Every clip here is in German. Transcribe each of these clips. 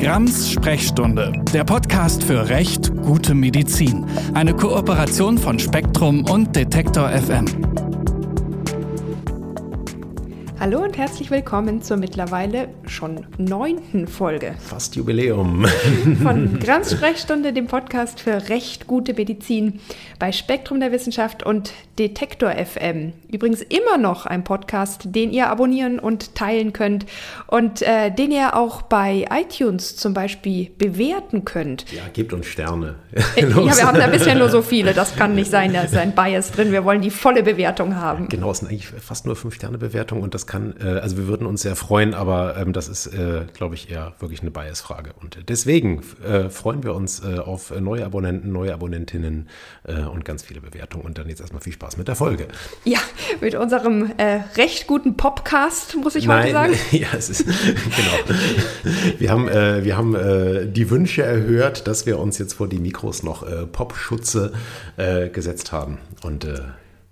Grams Sprechstunde, der Podcast für Recht, gute Medizin. Eine Kooperation von Spektrum und Detektor FM. Hallo und herzlich willkommen zur mittlerweile schon neunten Folge. Fast Jubiläum. Von Grams Sprechstunde, dem Podcast für Recht, gute Medizin bei Spektrum der Wissenschaft und Detektor FM. Übrigens immer noch ein Podcast, den ihr abonnieren und teilen könnt und äh, den ihr auch bei iTunes zum Beispiel bewerten könnt. Ja, gebt uns Sterne. Äh, ja, wir haben da bisher nur so viele. Das kann nicht sein, da ist ein Bias drin. Wir wollen die volle Bewertung haben. Genau, es sind eigentlich fast nur Fünf-Sterne-Bewertungen und das kann, äh, also wir würden uns sehr freuen, aber ähm, das ist, äh, glaube ich, eher wirklich eine Bias-Frage. Und deswegen äh, freuen wir uns äh, auf neue Abonnenten, neue Abonnentinnen äh, und ganz viele Bewertungen. Und dann jetzt erstmal viel Spaß mit der Folge. Ja, mit unserem äh, recht guten Popcast, muss ich heute sagen. Ja, es ist, genau. Wir haben, wir haben die Wünsche erhört, dass wir uns jetzt vor die Mikros noch Popschutze gesetzt haben. Und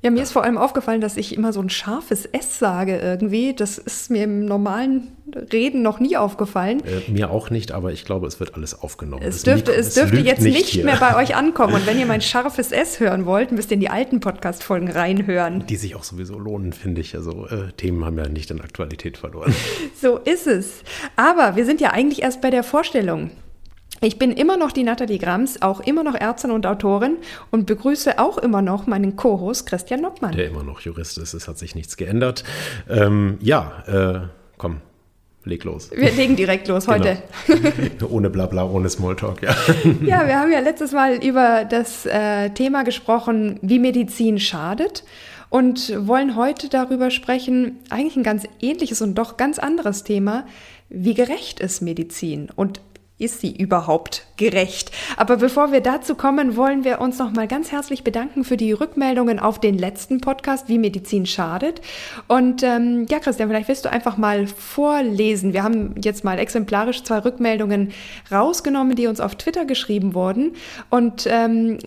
ja, mir ist vor allem aufgefallen, dass ich immer so ein scharfes S sage irgendwie. Das ist mir im normalen Reden noch nie aufgefallen. Äh, mir auch nicht, aber ich glaube, es wird alles aufgenommen. Es dürfte, es dürfte jetzt nicht, hier. mehr bei euch ankommen. Und wenn ihr mein scharfes S hören wollt, müsst ihr in die alten Podcast-Folgen reinhören. Die sich auch sowieso lohnen, finde ich. Also äh, Themen haben ja nicht in Aktualität verloren. So ist es. Aber wir sind ja eigentlich erst bei der Vorstellung. Ich bin immer noch die Nathalie Grams, auch immer noch Ärztin und Autorin und begrüße auch immer noch meinen Co-Host Christian Nockmann. Der immer noch Jurist ist, es hat sich nichts geändert. Ähm, ja, äh, komm, leg los. Wir legen direkt los heute. Genau. ohne Blabla, ohne Smalltalk, ja. Ja, wir haben ja letztes Mal über das äh, Thema gesprochen, wie Medizin schadet und wollen heute darüber sprechen, eigentlich ein ganz ähnliches und doch ganz anderes Thema, wie gerecht ist Medizin und ist sie überhaupt gerecht? Aber bevor wir dazu kommen, wollen wir uns noch mal ganz herzlich bedanken für die Rückmeldungen auf den letzten Podcast, wie Medizin schadet. Und ähm, ja, Christian, vielleicht willst du einfach mal vorlesen. Wir haben jetzt mal exemplarisch zwei Rückmeldungen rausgenommen, die uns auf Twitter geschrieben wurden. Und ähm,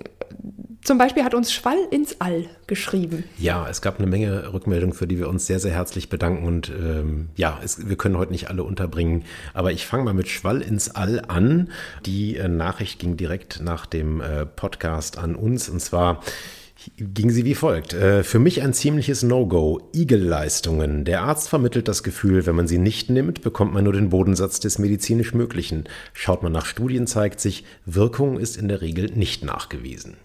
zum Beispiel hat uns Schwall ins All geschrieben. Ja, es gab eine Menge Rückmeldungen, für die wir uns sehr, sehr herzlich bedanken. Und ähm, ja, es, wir können heute nicht alle unterbringen. Aber ich fange mal mit Schwall ins All an. Die äh, Nachricht ging direkt nach dem äh, Podcast an uns. Und zwar ging sie wie folgt. Äh, für mich ein ziemliches No-Go. Igel-Leistungen. Der Arzt vermittelt das Gefühl, wenn man sie nicht nimmt, bekommt man nur den Bodensatz des medizinisch Möglichen. Schaut man nach Studien, zeigt sich, Wirkung ist in der Regel nicht nachgewiesen.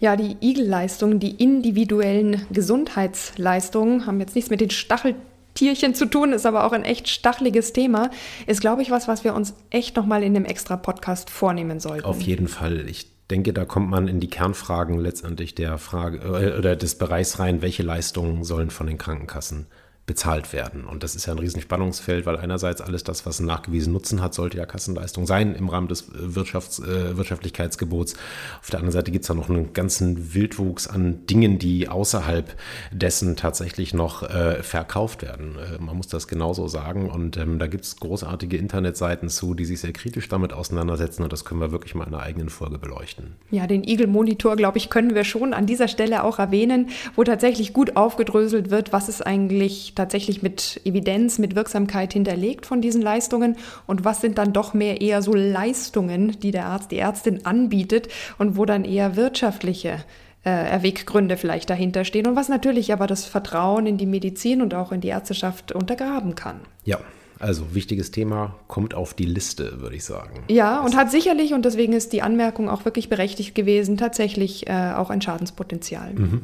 Ja, die Igel-Leistungen, die individuellen Gesundheitsleistungen, haben jetzt nichts mit den Stacheltierchen zu tun, ist aber auch ein echt stacheliges Thema. Ist, glaube ich, was, was wir uns echt nochmal in dem extra Podcast vornehmen sollten. Auf jeden Fall. Ich denke, da kommt man in die Kernfragen letztendlich der Frage äh, oder des Bereichs rein, welche Leistungen sollen von den Krankenkassen bezahlt werden. Und das ist ja ein Riesenspannungsfeld, weil einerseits alles das, was einen nachgewiesenen Nutzen hat, sollte ja Kassenleistung sein im Rahmen des Wirtschafts-, äh, Wirtschaftlichkeitsgebots. Auf der anderen Seite gibt es da noch einen ganzen Wildwuchs an Dingen, die außerhalb dessen tatsächlich noch äh, verkauft werden. Äh, man muss das genauso sagen. Und ähm, da gibt es großartige Internetseiten zu, die sich sehr kritisch damit auseinandersetzen. Und das können wir wirklich mal in einer eigenen Folge beleuchten. Ja, den Eagle Monitor, glaube ich, können wir schon an dieser Stelle auch erwähnen, wo tatsächlich gut aufgedröselt wird, was ist eigentlich tatsächlich mit Evidenz, mit Wirksamkeit hinterlegt von diesen Leistungen und was sind dann doch mehr eher so Leistungen, die der Arzt, die Ärztin anbietet und wo dann eher wirtschaftliche äh, Erweggründe vielleicht dahinter stehen und was natürlich aber das Vertrauen in die Medizin und auch in die Ärzteschaft untergraben kann. Ja, also wichtiges Thema, kommt auf die Liste, würde ich sagen. Ja, und hat sicherlich, und deswegen ist die Anmerkung auch wirklich berechtigt gewesen, tatsächlich äh, auch ein Schadenspotenzial. Mhm.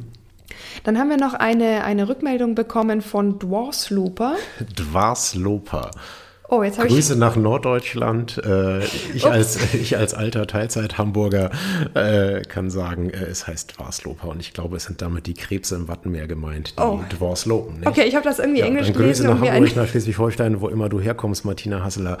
Dann haben wir noch eine, eine Rückmeldung bekommen von Dwarsloper. Dwarsloper. Oh, jetzt Grüße ich nach Norddeutschland. Äh, ich, als, ich als alter Teilzeit-Hamburger äh, kann sagen, äh, es heißt Dwarsloper und ich glaube, es sind damit die Krebse im Wattenmeer gemeint, die oh. Dwarslopen. Okay, ich habe das irgendwie ja, Englisch gelesen. Grüße nach Hamburg, nach Schleswig-Holstein, wo immer du herkommst, Martina Hasseler.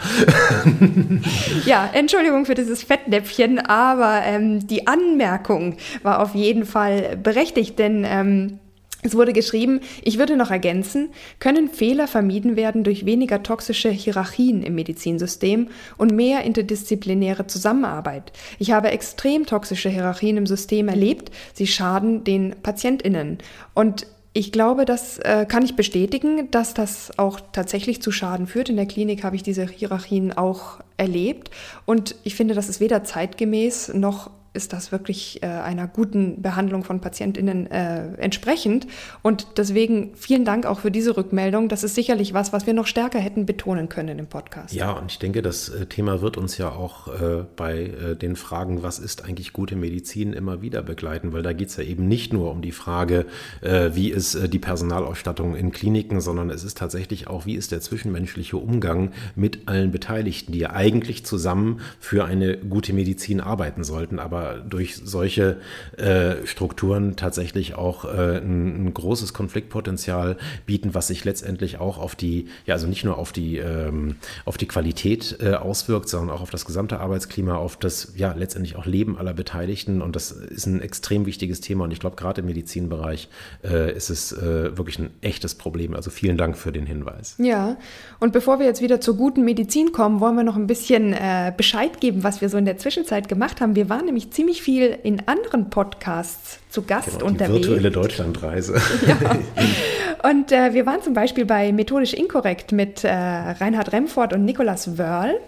ja, Entschuldigung für dieses Fettnäpfchen, aber ähm, die Anmerkung war auf jeden Fall berechtigt, denn ähm, es wurde geschrieben, ich würde noch ergänzen, können Fehler vermieden werden durch weniger toxische Hierarchien im Medizinsystem und mehr interdisziplinäre Zusammenarbeit. Ich habe extrem toxische Hierarchien im System erlebt, sie schaden den Patientinnen. Und ich glaube, das äh, kann ich bestätigen, dass das auch tatsächlich zu Schaden führt. In der Klinik habe ich diese Hierarchien auch erlebt. Und ich finde, das ist weder zeitgemäß noch ist das wirklich äh, einer guten Behandlung von PatientInnen äh, entsprechend. Und deswegen vielen Dank auch für diese Rückmeldung. Das ist sicherlich was, was wir noch stärker hätten betonen können im Podcast. Ja, und ich denke, das äh, Thema wird uns ja auch äh, bei äh, den Fragen, was ist eigentlich gute Medizin, immer wieder begleiten, weil da geht es ja eben nicht nur um die Frage, äh, wie ist die Personalausstattung in Kliniken, sondern es ist tatsächlich auch, wie ist der zwischenmenschliche Umgang mit allen Beteiligten, die ja eigentlich zusammen für eine gute Medizin arbeiten sollten. Aber aber durch solche äh, Strukturen tatsächlich auch äh, ein, ein, großes Konfliktpotenzial bieten, was sich letztendlich auch auf die, ja, also nicht nur auf die, ähm, auf die Qualität äh, auswirkt, sondern auch auf das gesamte Arbeitsklima, auf das, ja, letztendlich auch Leben aller Beteiligten. Und das ist ein extrem wichtiges Thema. Und ich glaube, gerade im Medizinbereich äh, ist es äh, wirklich ein echtes Problem. Also vielen Dank für den Hinweis. Ja, und bevor wir jetzt wieder zur guten Medizin kommen, wollen wir noch ein bisschen äh, Bescheid geben, was wir so in der Zwischenzeit gemacht haben. Wir waren nämlich ziemlich viel in anderen Podcasts zu Gast genau, unterwegs. Virtuelle Deutschlandreise. Ja. Und äh, wir waren zum Beispiel bei Methodisch Inkorrekt mit äh, Reinhard Remford und Nicolas Wörl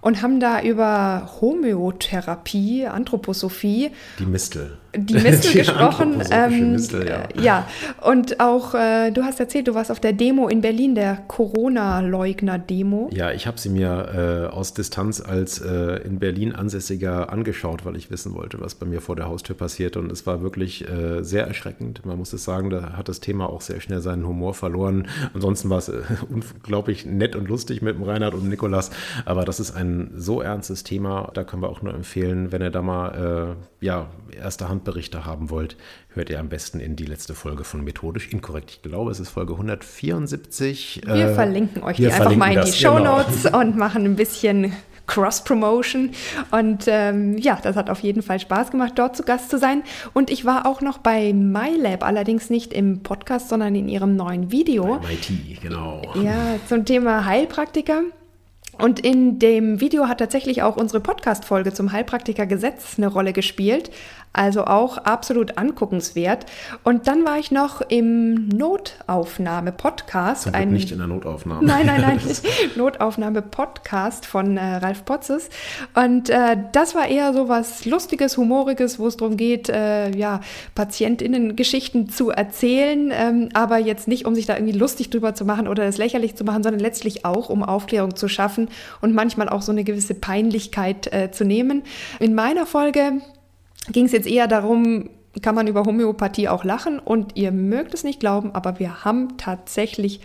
und haben da über Homöotherapie, Anthroposophie. Die Mistel die Mistel die gesprochen. Ähm, Mistel, ja. Äh, ja. und auch, äh, du hast erzählt, du warst auf der Demo in Berlin, der Corona-Leugner-Demo. Ja, ich habe sie mir äh, aus Distanz als äh, in Berlin Ansässiger angeschaut, weil ich wissen wollte, was bei mir vor der Haustür passiert. Und es war wirklich äh, sehr erschreckend. Man muss es sagen, da hat das Thema auch sehr schnell seinen Humor verloren. Ansonsten war es äh, unglaublich nett und lustig mit dem Reinhard und Nikolas. Aber das ist ein so ernstes Thema, da können wir auch nur empfehlen, wenn ihr da mal ja, erster Hand Berichte haben wollt, hört ihr am besten in die letzte Folge von Methodisch Inkorrekt. Ich glaube, es ist Folge 174. Wir äh, verlinken euch die einfach mal in die Show. Notes genau. und machen ein bisschen Cross-Promotion. Und ähm, ja, das hat auf jeden Fall Spaß gemacht, dort zu Gast zu sein. Und ich war auch noch bei MyLab, allerdings nicht im Podcast, sondern in ihrem neuen Video. Bei MIT, genau. Ja, zum Thema Heilpraktiker. Und in dem Video hat tatsächlich auch unsere Podcast-Folge zum Heilpraktikergesetz eine Rolle gespielt. Also auch absolut anguckenswert. Und dann war ich noch im Notaufnahme-Podcast. Ein, nicht in der Notaufnahme. Nein, nein, nein. Notaufnahme-Podcast von äh, Ralf Potzes. Und äh, das war eher so was Lustiges, Humoriges, wo es darum geht, äh, ja, PatientInnen-Geschichten zu erzählen, ähm, aber jetzt nicht, um sich da irgendwie lustig drüber zu machen oder das lächerlich zu machen, sondern letztlich auch, um Aufklärung zu schaffen und manchmal auch so eine gewisse Peinlichkeit äh, zu nehmen. In meiner Folge ging es jetzt eher darum, kann man über Homöopathie auch lachen? Und ihr mögt es nicht glauben, aber wir haben tatsächlich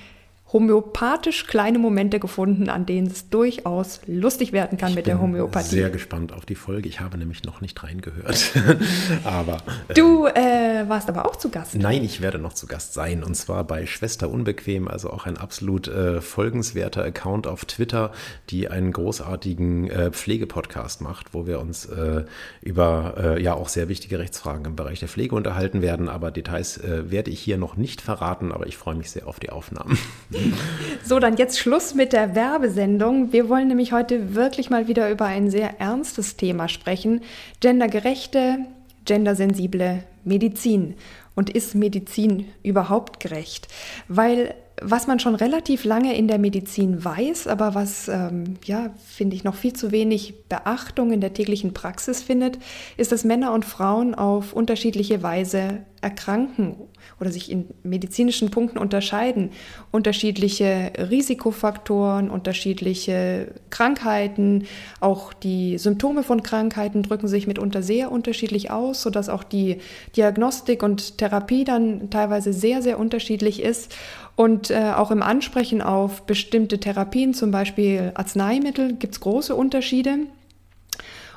homöopathisch kleine Momente gefunden, an denen es durchaus lustig werden kann ich mit der Homöopathie. Ich bin Sehr gespannt auf die Folge. Ich habe nämlich noch nicht reingehört. aber äh, du äh, warst aber auch zu Gast. Nein, ich werde noch zu Gast sein und zwar bei Schwester Unbequem, also auch ein absolut äh, folgenswerter Account auf Twitter, die einen großartigen äh, Pflegepodcast macht, wo wir uns äh, über äh, ja auch sehr wichtige Rechtsfragen im Bereich der Pflege unterhalten werden. Aber Details werde ich hier noch nicht verraten, aber ich freue mich sehr auf die Aufnahmen. So, dann jetzt Schluss mit der Werbesendung. Wir wollen nämlich heute wirklich mal wieder über ein sehr ernstes Thema sprechen. Gendergerechte, gendersensible Medizin. Und ist Medizin überhaupt gerecht? Weil was man schon relativ lange in der Medizin weiß, aber was, ähm, ja, finde ich, noch viel zu wenig Beachtung in der täglichen Praxis findet, ist, dass Männer und Frauen auf unterschiedliche Weise erkranken oder sich in medizinischen Punkten unterscheiden. Unterschiedliche Risikofaktoren, unterschiedliche Krankheiten, auch die Symptome von Krankheiten drücken sich mitunter sehr unterschiedlich aus, sodass auch die Diagnostik und Therapie dann teilweise sehr, sehr unterschiedlich ist. Und äh, auch im Ansprechen auf bestimmte Therapien, zum Beispiel Arzneimittel, gibt es große Unterschiede.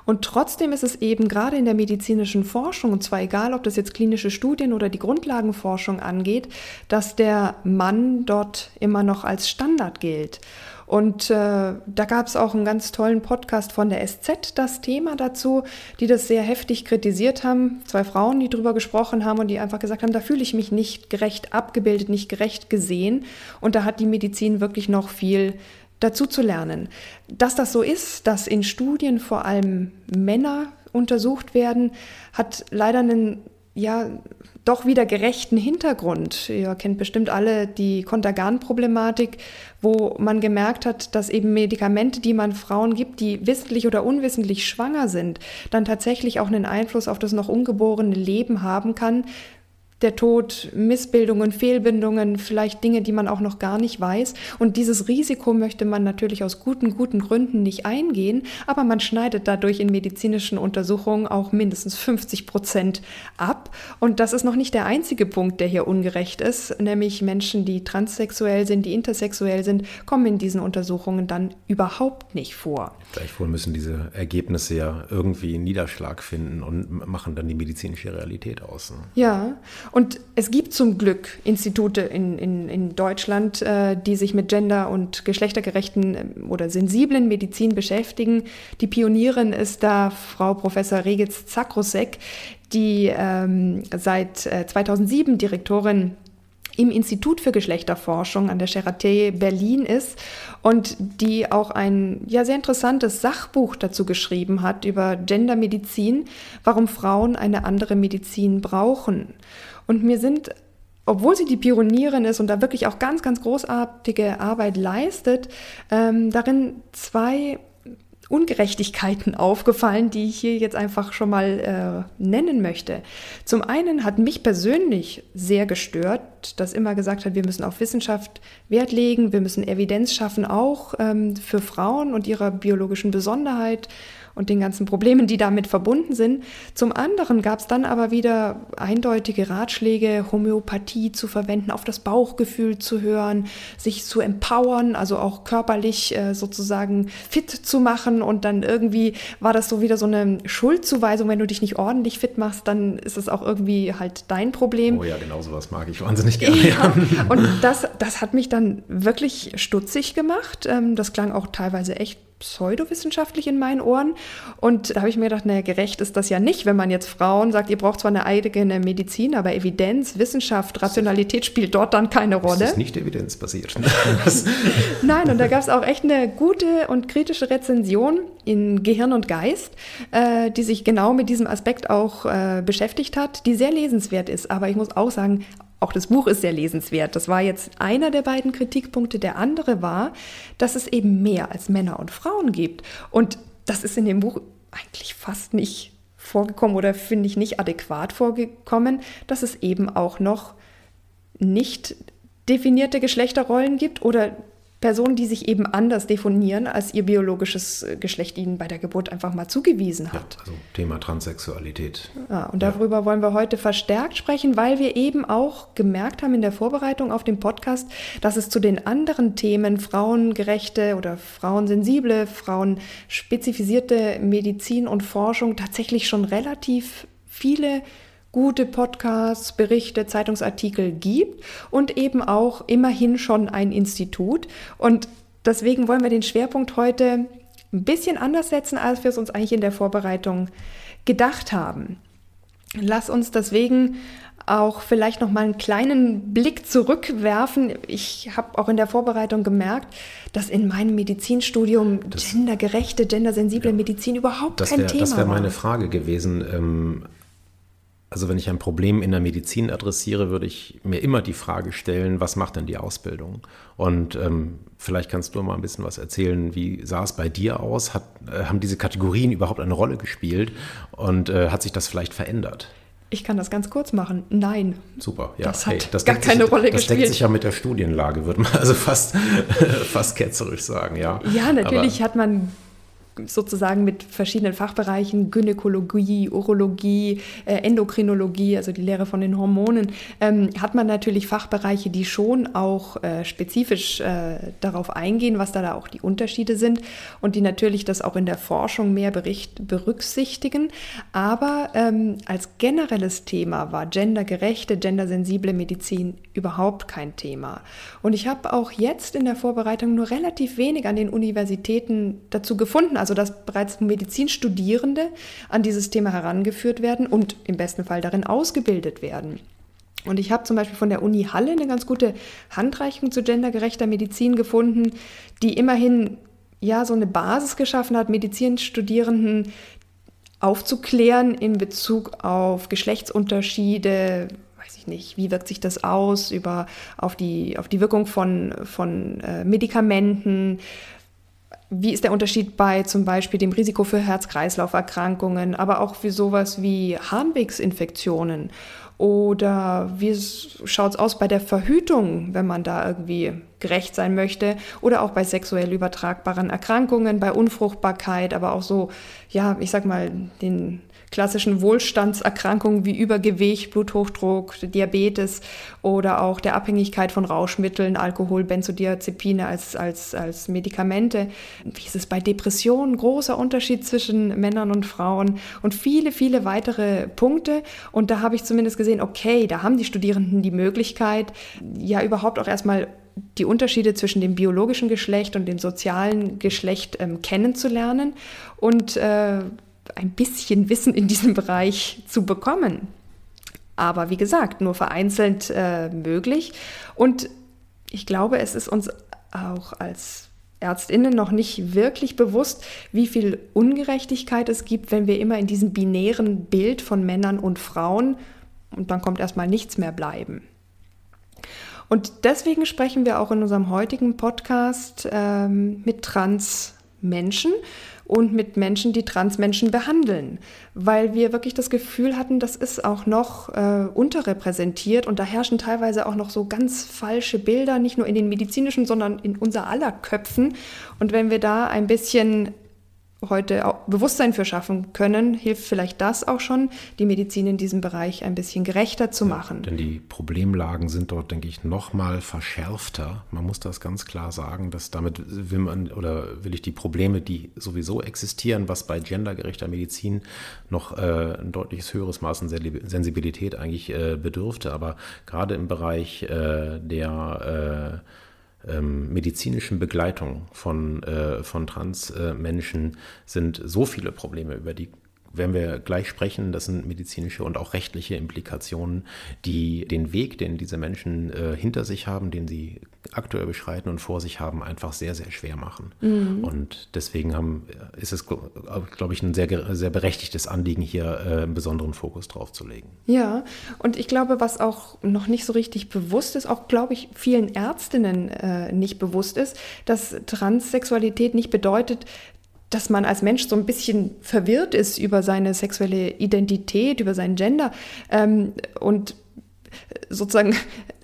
Und trotzdem ist es eben gerade in der medizinischen Forschung, und zwar egal, ob das jetzt klinische Studien oder die Grundlagenforschung angeht, dass der Mann dort immer noch als Standard gilt. Und äh, da gab es auch einen ganz tollen Podcast von der SZ, das Thema dazu, die das sehr heftig kritisiert haben. Zwei Frauen, die darüber gesprochen haben und die einfach gesagt haben, da fühle ich mich nicht gerecht abgebildet, nicht gerecht gesehen. Und da hat die Medizin wirklich noch viel dazu zu lernen. Dass das so ist, dass in Studien vor allem Männer untersucht werden, hat leider einen ja, doch wieder gerechten Hintergrund. Ihr kennt bestimmt alle die Kontergan-Problematik, wo man gemerkt hat, dass eben Medikamente, die man Frauen gibt, die wissentlich oder unwissentlich schwanger sind, dann tatsächlich auch einen Einfluss auf das noch ungeborene Leben haben kann, der Tod, Missbildungen, Fehlbindungen, vielleicht Dinge, die man auch noch gar nicht weiß. Und dieses Risiko möchte man natürlich aus guten, guten Gründen nicht eingehen, aber man schneidet dadurch in medizinischen Untersuchungen auch mindestens 50 Prozent ab. Und das ist noch nicht der einzige Punkt, der hier ungerecht ist, nämlich Menschen, die transsexuell sind, die intersexuell sind, kommen in diesen Untersuchungen dann überhaupt nicht vor. Gleichwohl müssen diese Ergebnisse ja irgendwie Niederschlag finden und machen dann die medizinische Realität aus. Ne? Ja, und es gibt zum Glück Institute in, in, in Deutschland, äh, die sich mit gender- und geschlechtergerechten äh, oder sensiblen Medizin beschäftigen. Die Pionierin ist da Frau Professor Regitz Zakrusek, die ähm, seit äh, 2007 Direktorin im Institut für Geschlechterforschung an der Charité Berlin ist und die auch ein ja sehr interessantes Sachbuch dazu geschrieben hat über Gendermedizin, warum Frauen eine andere Medizin brauchen. Und mir sind, obwohl sie die Pionierin ist und da wirklich auch ganz, ganz großartige Arbeit leistet, ähm, darin zwei Ungerechtigkeiten aufgefallen, die ich hier jetzt einfach schon mal äh, nennen möchte. Zum einen hat mich persönlich sehr gestört, dass immer gesagt hat, wir müssen auf Wissenschaft Wert legen, wir müssen Evidenz schaffen, auch ähm, für Frauen und ihrer biologischen Besonderheit und den ganzen Problemen, die damit verbunden sind. Zum anderen gab es dann aber wieder eindeutige Ratschläge, Homöopathie zu verwenden, auf das Bauchgefühl zu hören, sich zu empowern, also auch körperlich äh, sozusagen fit zu machen. Und dann irgendwie war das so wieder so eine Schuldzuweisung, wenn du dich nicht ordentlich fit machst, dann ist es auch irgendwie halt dein Problem. Oh ja, genau sowas mag ich wahnsinnig gerne. Ja, und das, das hat mich dann wirklich stutzig gemacht. Ähm, das klang auch teilweise echt pseudowissenschaftlich in meinen Ohren. Und da habe ich mir gedacht, naja, gerecht ist das ja nicht, wenn man jetzt Frauen sagt, ihr braucht zwar eine eigene Medizin, aber Evidenz, Wissenschaft, Rationalität spielt dort dann keine Rolle. Das ist nicht evidenzbasiert. Nein, und da gab es auch echt eine gute und kritische Rezension in Gehirn und Geist, äh, die sich genau mit diesem Aspekt auch äh, beschäftigt hat, die sehr lesenswert ist. Aber ich muss auch sagen, auch das Buch ist sehr lesenswert. Das war jetzt einer der beiden Kritikpunkte. Der andere war, dass es eben mehr als Männer und Frauen gibt. Und das ist in dem Buch eigentlich fast nicht vorgekommen oder finde ich nicht adäquat vorgekommen, dass es eben auch noch nicht definierte Geschlechterrollen gibt oder Personen, die sich eben anders definieren, als ihr biologisches äh, Geschlecht ihnen bei der Geburt einfach mal zugewiesen hat. Ja, also Thema Transsexualität. Ja, und darüber ja. wollen wir heute verstärkt sprechen, weil wir eben auch gemerkt haben in der Vorbereitung auf den Podcast, dass es zu den anderen Themen frauengerechte oder frauensensible, frauenspezifizierte Medizin und Forschung tatsächlich schon relativ viele gute Podcasts, Berichte, Zeitungsartikel gibt und eben auch immerhin schon ein Institut. Und deswegen wollen wir den Schwerpunkt heute ein bisschen anders setzen, als wir es uns eigentlich in der Vorbereitung gedacht haben. Lass uns deswegen auch vielleicht noch mal einen kleinen Blick zurückwerfen. Ich habe auch in der Vorbereitung gemerkt, dass in meinem Medizinstudium das, gendergerechte, gendersensible ja, Medizin überhaupt kein wär, Thema das war. Das wäre meine Frage gewesen. Ähm, also wenn ich ein Problem in der Medizin adressiere, würde ich mir immer die Frage stellen, was macht denn die Ausbildung? Und ähm, vielleicht kannst du mal ein bisschen was erzählen, wie sah es bei dir aus? Hat, äh, haben diese Kategorien überhaupt eine Rolle gespielt? Und äh, hat sich das vielleicht verändert? Ich kann das ganz kurz machen. Nein. Super, ja. Das hat hey, das gar keine sich, Rolle das gespielt. Das deckt sich ja mit der Studienlage, würde man also fast, fast ketzerisch sagen, ja. Ja, natürlich Aber, hat man sozusagen mit verschiedenen Fachbereichen, Gynäkologie, Urologie, äh, Endokrinologie, also die Lehre von den Hormonen, ähm, hat man natürlich Fachbereiche, die schon auch äh, spezifisch äh, darauf eingehen, was da, da auch die Unterschiede sind und die natürlich das auch in der Forschung mehr bericht, berücksichtigen. Aber ähm, als generelles Thema war gendergerechte, gendersensible Medizin überhaupt kein Thema. Und ich habe auch jetzt in der Vorbereitung nur relativ wenig an den Universitäten dazu gefunden, also dass bereits Medizinstudierende an dieses Thema herangeführt werden und im besten Fall darin ausgebildet werden. Und ich habe zum Beispiel von der Uni Halle eine ganz gute Handreichung zu gendergerechter Medizin gefunden, die immerhin ja so eine Basis geschaffen hat, Medizinstudierenden aufzuklären in Bezug auf Geschlechtsunterschiede, weiß ich nicht, wie wirkt sich das aus über, auf, die, auf die Wirkung von, von äh, Medikamenten, wie ist der Unterschied bei zum Beispiel dem Risiko für Herz-Kreislauf-Erkrankungen, aber auch für sowas wie Harnwegsinfektionen? Oder wie schaut es aus bei der Verhütung, wenn man da irgendwie gerecht sein möchte? Oder auch bei sexuell übertragbaren Erkrankungen, bei Unfruchtbarkeit, aber auch so, ja, ich sag mal, den klassischen Wohlstandserkrankungen wie Übergewicht, Bluthochdruck, Diabetes oder auch der Abhängigkeit von Rauschmitteln, Alkohol, Benzodiazepine als, als, als Medikamente. Wie ist es bei Depressionen? Großer Unterschied zwischen Männern und Frauen und viele, viele weitere Punkte. Und da habe ich zumindest gesehen, okay, da haben die Studierenden die Möglichkeit, ja überhaupt auch erstmal die Unterschiede zwischen dem biologischen Geschlecht und dem sozialen Geschlecht ähm, kennenzulernen und äh, ein bisschen Wissen in diesem Bereich zu bekommen. Aber wie gesagt, nur vereinzelt äh, möglich. Und ich glaube, es ist uns auch als Ärztinnen noch nicht wirklich bewusst, wie viel Ungerechtigkeit es gibt, wenn wir immer in diesem binären Bild von Männern und Frauen und dann kommt erstmal nichts mehr bleiben. Und deswegen sprechen wir auch in unserem heutigen Podcast ähm, mit Trans-Menschen und mit Menschen, die Transmenschen behandeln, weil wir wirklich das Gefühl hatten, das ist auch noch äh, unterrepräsentiert und da herrschen teilweise auch noch so ganz falsche Bilder, nicht nur in den medizinischen, sondern in unser aller Köpfen. Und wenn wir da ein bisschen heute auch Bewusstsein für schaffen können, hilft vielleicht das auch schon, die Medizin in diesem Bereich ein bisschen gerechter zu machen. Ja, denn die Problemlagen sind dort, denke ich, noch mal verschärfter. Man muss das ganz klar sagen, dass damit will man oder will ich die Probleme, die sowieso existieren, was bei gendergerechter Medizin noch äh, ein deutliches höheres Maß an Sensibilität eigentlich äh, bedürfte, aber gerade im Bereich äh, der äh, ähm, medizinischen Begleitung von, äh, von Transmenschen äh, sind so viele Probleme, über die werden wir gleich sprechen. Das sind medizinische und auch rechtliche Implikationen, die den Weg, den diese Menschen äh, hinter sich haben, den sie aktuell beschreiten und vor sich haben, einfach sehr, sehr schwer machen. Mhm. Und deswegen haben, ist es, glaube ich, ein sehr, sehr berechtigtes Anliegen, hier äh, einen besonderen Fokus drauf zu legen. Ja, und ich glaube, was auch noch nicht so richtig bewusst ist, auch, glaube ich, vielen Ärztinnen äh, nicht bewusst ist, dass Transsexualität nicht bedeutet, dass man als Mensch so ein bisschen verwirrt ist über seine sexuelle Identität, über sein Gender ähm, und sozusagen,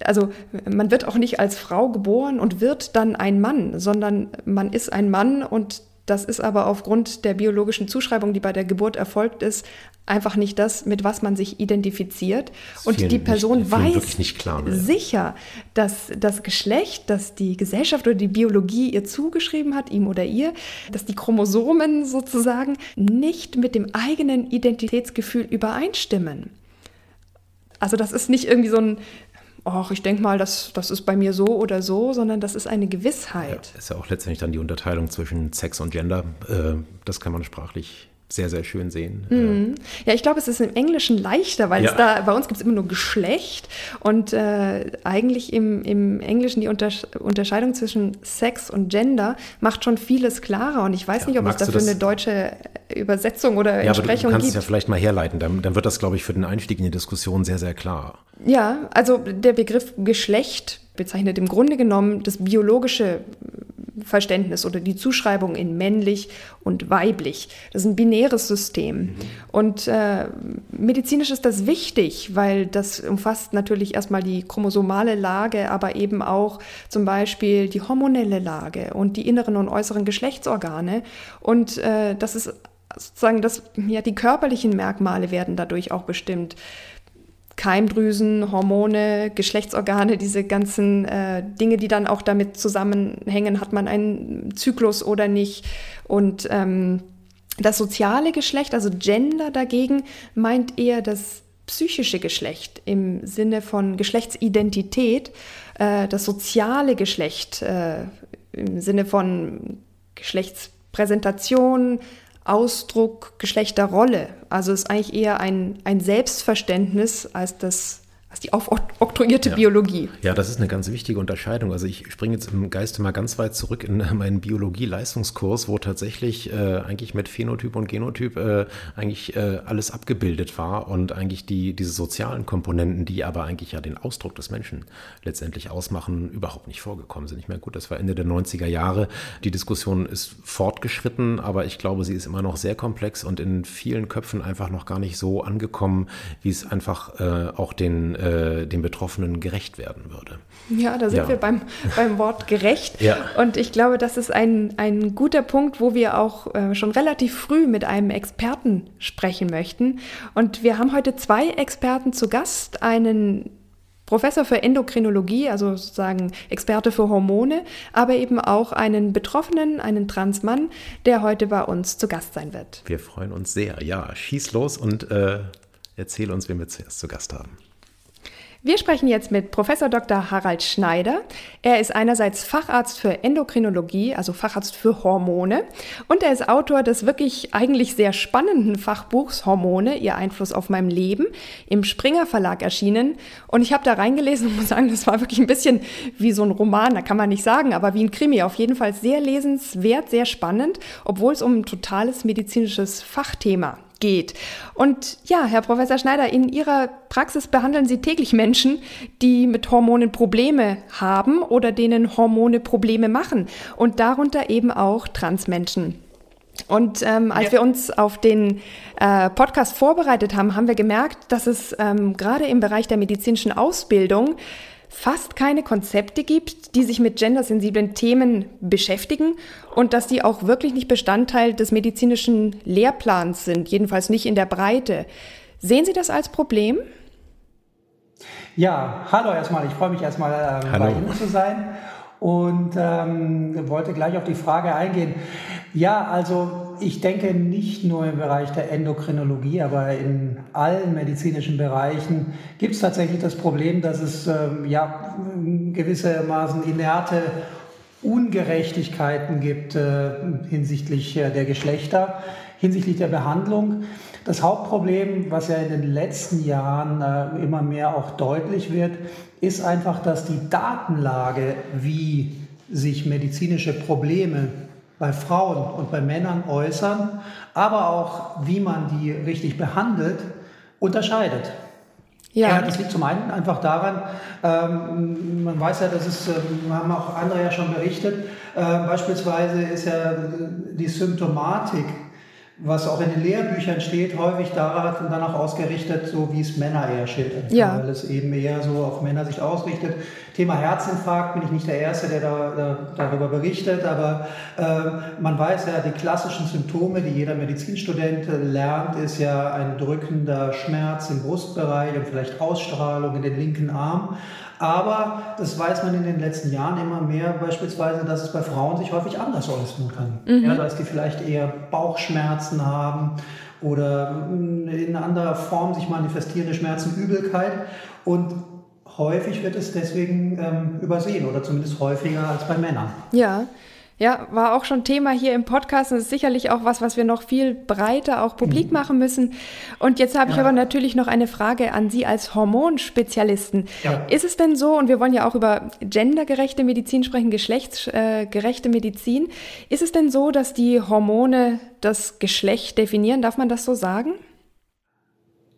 also man wird auch nicht als Frau geboren und wird dann ein Mann, sondern man ist ein Mann und das ist aber aufgrund der biologischen Zuschreibung, die bei der Geburt erfolgt ist, einfach nicht das, mit was man sich identifiziert. Das und die Person nicht, weiß nicht klar, ne? sicher, dass das Geschlecht, das die Gesellschaft oder die Biologie ihr zugeschrieben hat, ihm oder ihr, dass die Chromosomen sozusagen nicht mit dem eigenen Identitätsgefühl übereinstimmen. Also das ist nicht irgendwie so ein, ach, ich denke mal, das, das ist bei mir so oder so, sondern das ist eine Gewissheit. Ja, ist ja auch letztendlich dann die Unterteilung zwischen Sex und Gender. Äh, das kann man sprachlich sehr, sehr schön sehen. Mhm. Ja, ich glaube, es ist im Englischen leichter, weil ja. es da, bei uns gibt es immer nur Geschlecht und äh, eigentlich im, im Englischen die Untersch Unterscheidung zwischen Sex und Gender macht schon vieles klarer und ich weiß ja, nicht, ob es dafür eine deutsche Übersetzung oder ja, Entsprechung gibt. du kannst gibt. es ja vielleicht mal herleiten, dann, dann wird das, glaube ich, für den Einstieg in die Diskussion sehr, sehr klar. Ja, also der Begriff Geschlecht bezeichnet im Grunde genommen das biologische Verständnis oder die Zuschreibung in männlich und weiblich. Das ist ein binäres System. Mhm. Und äh, medizinisch ist das wichtig, weil das umfasst natürlich erstmal die chromosomale Lage, aber eben auch zum Beispiel die hormonelle Lage und die inneren und äußeren Geschlechtsorgane. Und äh, das ist sozusagen das, ja, die körperlichen Merkmale werden dadurch auch bestimmt. Keimdrüsen, Hormone, Geschlechtsorgane, diese ganzen äh, Dinge, die dann auch damit zusammenhängen, hat man einen Zyklus oder nicht. Und ähm, das soziale Geschlecht, also Gender dagegen, meint eher das psychische Geschlecht im Sinne von Geschlechtsidentität, äh, das soziale Geschlecht äh, im Sinne von Geschlechtspräsentation, Ausdruck Geschlechterrolle. Also ist eigentlich eher ein, ein Selbstverständnis als das was die aufoktroyierte ja. Biologie. Ja, das ist eine ganz wichtige Unterscheidung. Also ich springe jetzt im Geiste mal ganz weit zurück in meinen Biologie-Leistungskurs, wo tatsächlich äh, eigentlich mit Phänotyp und Genotyp äh, eigentlich äh, alles abgebildet war und eigentlich die, diese sozialen Komponenten, die aber eigentlich ja den Ausdruck des Menschen letztendlich ausmachen, überhaupt nicht vorgekommen sind. Ich meine, gut, das war Ende der 90er Jahre. Die Diskussion ist fortgeschritten, aber ich glaube, sie ist immer noch sehr komplex und in vielen Köpfen einfach noch gar nicht so angekommen, wie es einfach äh, auch den äh, den Betroffenen gerecht werden würde. Ja, da sind ja. wir beim, beim Wort gerecht. ja. Und ich glaube, das ist ein, ein guter Punkt, wo wir auch äh, schon relativ früh mit einem Experten sprechen möchten. Und wir haben heute zwei Experten zu Gast, einen Professor für Endokrinologie, also sozusagen Experte für Hormone, aber eben auch einen Betroffenen, einen Transmann, der heute bei uns zu Gast sein wird. Wir freuen uns sehr. Ja, schieß los und äh, erzähl uns, wen wir zuerst zu Gast haben. Wir sprechen jetzt mit Professor Dr. Harald Schneider. Er ist einerseits Facharzt für Endokrinologie, also Facharzt für Hormone, und er ist Autor des wirklich eigentlich sehr spannenden Fachbuchs Hormone, ihr Einfluss auf mein Leben, im Springer Verlag erschienen. Und ich habe da reingelesen und muss sagen, das war wirklich ein bisschen wie so ein Roman, da kann man nicht sagen, aber wie ein Krimi. Auf jeden Fall sehr lesenswert, sehr spannend, obwohl es um ein totales medizinisches Fachthema geht. Und ja, Herr Professor Schneider, in Ihrer Praxis behandeln Sie täglich Menschen, die mit Hormonen Probleme haben oder denen Hormone Probleme machen und darunter eben auch Transmenschen. Und ähm, als ja. wir uns auf den äh, Podcast vorbereitet haben, haben wir gemerkt, dass es ähm, gerade im Bereich der medizinischen Ausbildung fast keine Konzepte gibt, die sich mit gendersensiblen Themen beschäftigen und dass die auch wirklich nicht Bestandteil des medizinischen Lehrplans sind, jedenfalls nicht in der Breite. Sehen Sie das als Problem? Ja, hallo erstmal. Ich freue mich erstmal ähm, bei Ihnen zu sein und ähm, wollte gleich auf die Frage eingehen. Ja, also ich denke nicht nur im Bereich der Endokrinologie, aber in allen medizinischen Bereichen gibt es tatsächlich das Problem, dass es ähm, ja gewissermaßen inerte Ungerechtigkeiten gibt äh, hinsichtlich äh, der Geschlechter, hinsichtlich der Behandlung. Das Hauptproblem, was ja in den letzten Jahren äh, immer mehr auch deutlich wird, ist einfach, dass die Datenlage, wie sich medizinische Probleme bei Frauen und bei Männern äußern, aber auch wie man die richtig behandelt, unterscheidet. Ja. ja, das liegt zum einen einfach daran, ähm, man weiß ja, das ist, äh, haben auch andere ja schon berichtet, äh, beispielsweise ist ja die Symptomatik was auch in den Lehrbüchern steht, häufig danach ausgerichtet, so wie es Männer eher schildern, ja. weil es eben eher so auf Männer sich ausrichtet. Thema Herzinfarkt bin ich nicht der Erste, der da, da, darüber berichtet, aber äh, man weiß ja, die klassischen Symptome, die jeder Medizinstudent lernt, ist ja ein drückender Schmerz im Brustbereich und vielleicht Ausstrahlung in den linken Arm. Aber das weiß man in den letzten Jahren immer mehr, beispielsweise, dass es bei Frauen sich häufig anders äußern kann. Mhm. Ja, dass die vielleicht eher Bauchschmerzen haben oder in anderer Form sich manifestierende Schmerzen, Übelkeit. Und häufig wird es deswegen ähm, übersehen oder zumindest häufiger als bei Männern. Ja. Ja, war auch schon Thema hier im Podcast. Das ist sicherlich auch was, was wir noch viel breiter auch publik mhm. machen müssen. Und jetzt habe ja. ich aber natürlich noch eine Frage an Sie als Hormonspezialisten. Ja. Ist es denn so, und wir wollen ja auch über gendergerechte Medizin sprechen, geschlechtsgerechte Medizin, ist es denn so, dass die Hormone das Geschlecht definieren? Darf man das so sagen?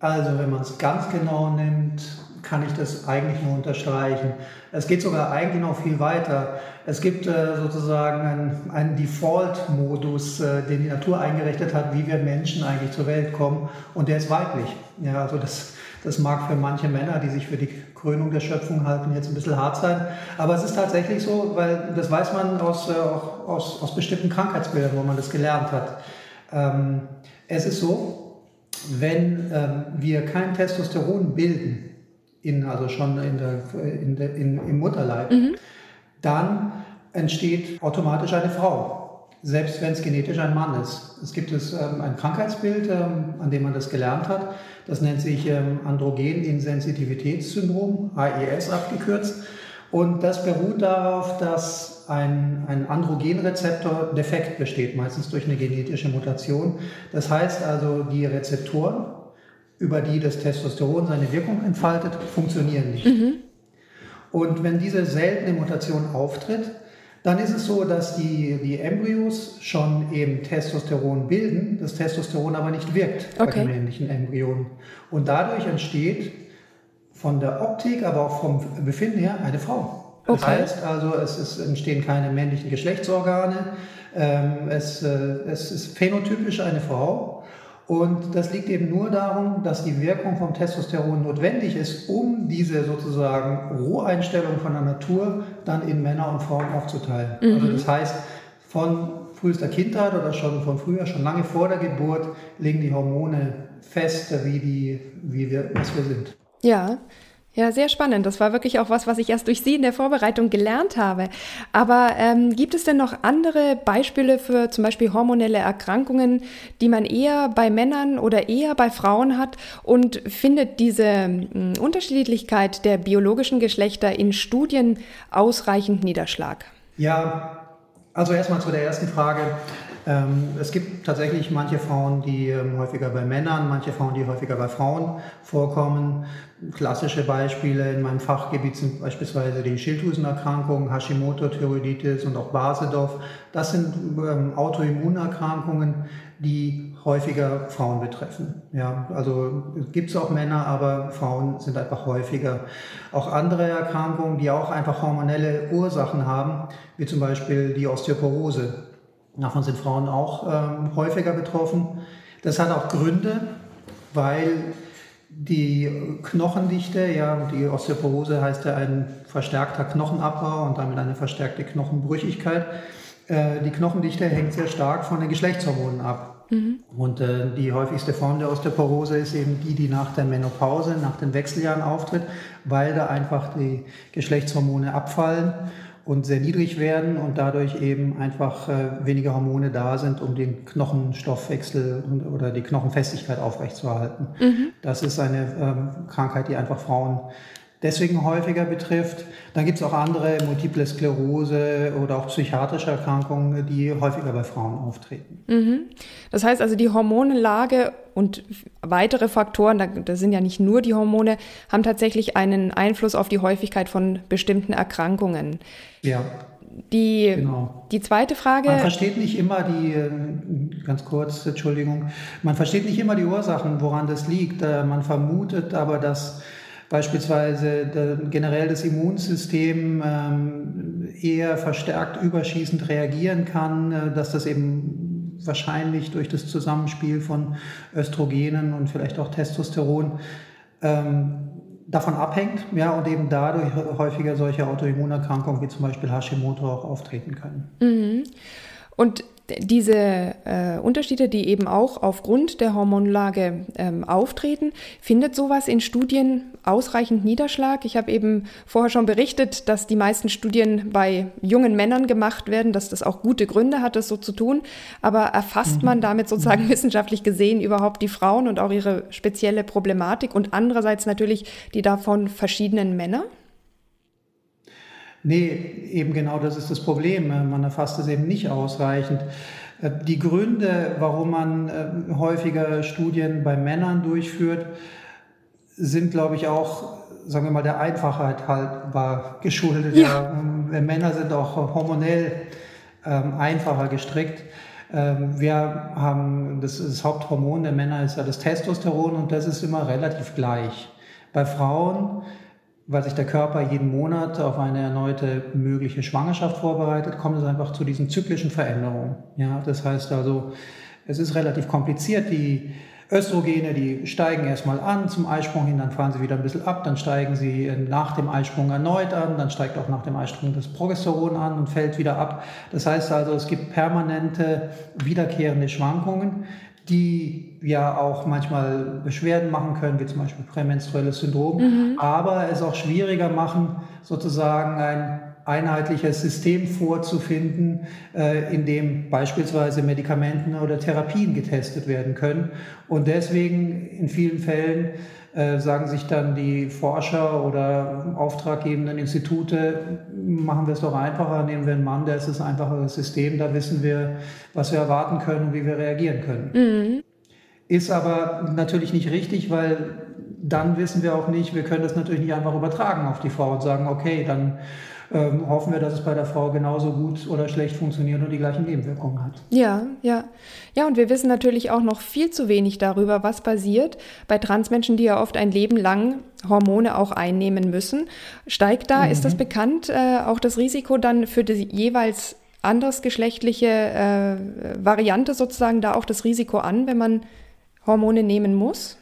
Also, wenn man es ganz genau nimmt, kann ich das eigentlich nur unterstreichen. Es geht sogar eigentlich noch viel weiter. Es gibt äh, sozusagen einen, einen Default-Modus, äh, den die Natur eingerichtet hat, wie wir Menschen eigentlich zur Welt kommen. Und der ist weiblich. Ja, also das, das mag für manche Männer, die sich für die Krönung der Schöpfung halten, jetzt ein bisschen hart sein. Aber es ist tatsächlich so, weil das weiß man aus, äh, auch aus, aus bestimmten Krankheitsbildern, wo man das gelernt hat. Ähm, es ist so, wenn ähm, wir kein Testosteron bilden, in, also schon in der, in der, in, im Mutterleib, mhm dann entsteht automatisch eine Frau, selbst wenn es genetisch ein Mann ist. Es gibt es ähm, ein Krankheitsbild, ähm, an dem man das gelernt hat. Das nennt sich ähm, Androgen-Insensitivitätssyndrom, AES abgekürzt. Und das beruht darauf, dass ein, ein Androgenrezeptor defekt besteht, meistens durch eine genetische Mutation. Das heißt also, die Rezeptoren über die das Testosteron seine Wirkung entfaltet, funktionieren nicht. Mhm. Und wenn diese seltene Mutation auftritt, dann ist es so, dass die, die Embryos schon eben Testosteron bilden, das Testosteron aber nicht wirkt okay. bei den männlichen Embryonen. Und dadurch entsteht von der Optik, aber auch vom Befinden her eine Frau. Okay. Das heißt also, es, ist, entstehen keine männlichen Geschlechtsorgane, ähm, es, äh, es ist phänotypisch eine Frau. Und das liegt eben nur darum, dass die Wirkung vom Testosteron notwendig ist, um diese sozusagen Roheinstellung von der Natur dann in Männer und Frauen aufzuteilen. Mhm. Also das heißt, von frühester Kindheit oder schon von früher, schon lange vor der Geburt, legen die Hormone fest, wie, die, wie wir, was wir sind. Ja, ja, sehr spannend. Das war wirklich auch was, was ich erst durch Sie in der Vorbereitung gelernt habe. Aber ähm, gibt es denn noch andere Beispiele für zum Beispiel hormonelle Erkrankungen, die man eher bei Männern oder eher bei Frauen hat? Und findet diese äh, Unterschiedlichkeit der biologischen Geschlechter in Studien ausreichend Niederschlag? Ja, also erstmal zu der ersten Frage. Ähm, es gibt tatsächlich manche Frauen, die ähm, häufiger bei Männern, manche Frauen, die häufiger bei Frauen vorkommen. Klassische Beispiele in meinem Fachgebiet sind beispielsweise die Schilddrüsenerkrankungen, Hashimoto, Thyroiditis und auch Basedorf. Das sind ähm, Autoimmunerkrankungen, die häufiger Frauen betreffen. Ja, also gibt es auch Männer, aber Frauen sind einfach häufiger. Auch andere Erkrankungen, die auch einfach hormonelle Ursachen haben, wie zum Beispiel die Osteoporose. Davon sind Frauen auch ähm, häufiger betroffen. Das hat auch Gründe, weil die Knochendichte, ja, die Osteoporose heißt ja ein verstärkter Knochenabbau und damit eine verstärkte Knochenbrüchigkeit. Äh, die Knochendichte hängt sehr stark von den Geschlechtshormonen ab. Mhm. Und äh, die häufigste Form der Osteoporose ist eben die, die nach der Menopause, nach den Wechseljahren auftritt, weil da einfach die Geschlechtshormone abfallen und sehr niedrig werden und dadurch eben einfach äh, weniger Hormone da sind, um den Knochenstoffwechsel und, oder die Knochenfestigkeit aufrechtzuerhalten. Mhm. Das ist eine ähm, Krankheit, die einfach Frauen deswegen häufiger betrifft. Dann gibt es auch andere, Multiple Sklerose oder auch psychiatrische Erkrankungen, die häufiger bei Frauen auftreten. Mhm. Das heißt also, die Hormonlage und weitere Faktoren, da, das sind ja nicht nur die Hormone, haben tatsächlich einen Einfluss auf die Häufigkeit von bestimmten Erkrankungen. Ja. Die, genau. die zweite Frage. Man versteht nicht immer die, äh, ganz kurz, Entschuldigung, man versteht nicht immer die Ursachen, woran das liegt. Äh, man vermutet aber, dass beispielsweise generell das Immunsystem ähm, eher verstärkt überschießend reagieren kann, äh, dass das eben wahrscheinlich durch das Zusammenspiel von Östrogenen und vielleicht auch Testosteron ähm, davon abhängt ja, und eben dadurch häufiger solche Autoimmunerkrankungen wie zum Beispiel Hashimoto auch auftreten können. Mhm. Und diese äh, Unterschiede, die eben auch aufgrund der Hormonlage ähm, auftreten, findet sowas in Studien ausreichend Niederschlag? Ich habe eben vorher schon berichtet, dass die meisten Studien bei jungen Männern gemacht werden, dass das auch gute Gründe hat, das so zu tun. Aber erfasst man mhm. damit sozusagen wissenschaftlich gesehen überhaupt die Frauen und auch ihre spezielle Problematik und andererseits natürlich die davon verschiedenen Männer? Nee, eben genau das ist das Problem. Man erfasst es eben nicht ausreichend. Äh, die Gründe, warum man äh, häufiger Studien bei Männern durchführt, sind, glaube ich, auch, sagen wir mal, der Einfachheit haltbar geschuldet. Ja. ja. Männer sind auch hormonell ähm, einfacher gestrickt. Ähm, wir haben, das, das Haupthormon der Männer ist ja das Testosteron und das ist immer relativ gleich. Bei Frauen weil sich der Körper jeden Monat auf eine erneute mögliche Schwangerschaft vorbereitet, kommt es einfach zu diesen zyklischen Veränderungen. Ja, das heißt also, es ist relativ kompliziert. Die Östrogene, die steigen erstmal an zum Eisprung hin, dann fahren sie wieder ein bisschen ab, dann steigen sie nach dem Eisprung erneut an, dann steigt auch nach dem Eisprung das Progesteron an und fällt wieder ab. Das heißt also, es gibt permanente wiederkehrende Schwankungen, die ja auch manchmal Beschwerden machen können, wie zum Beispiel prämenstruelles Syndrom, mhm. aber es auch schwieriger machen, sozusagen ein einheitliches System vorzufinden, äh, in dem beispielsweise Medikamenten oder Therapien getestet werden können. Und deswegen in vielen Fällen äh, sagen sich dann die Forscher oder auftraggebenden Institute, machen wir es doch einfacher, nehmen wir einen Mann, der ist das einfachere System, da wissen wir, was wir erwarten können und wie wir reagieren können. Mhm. ist aber natürlich nicht richtig, weil dann wissen wir auch nicht, wir können das natürlich nicht einfach übertragen auf die Frau und sagen, okay, dann ähm, hoffen wir, dass es bei der Frau genauso gut oder schlecht funktioniert und die gleichen Nebenwirkungen hat. Ja, ja. Ja, und wir wissen natürlich auch noch viel zu wenig darüber, was passiert bei Transmenschen, die ja oft ein Leben lang Hormone auch einnehmen müssen. Steigt da, mhm. ist das bekannt, äh, auch das Risiko dann für die jeweils andersgeschlechtliche äh, Variante sozusagen da auch das Risiko an, wenn man Hormone nehmen muss?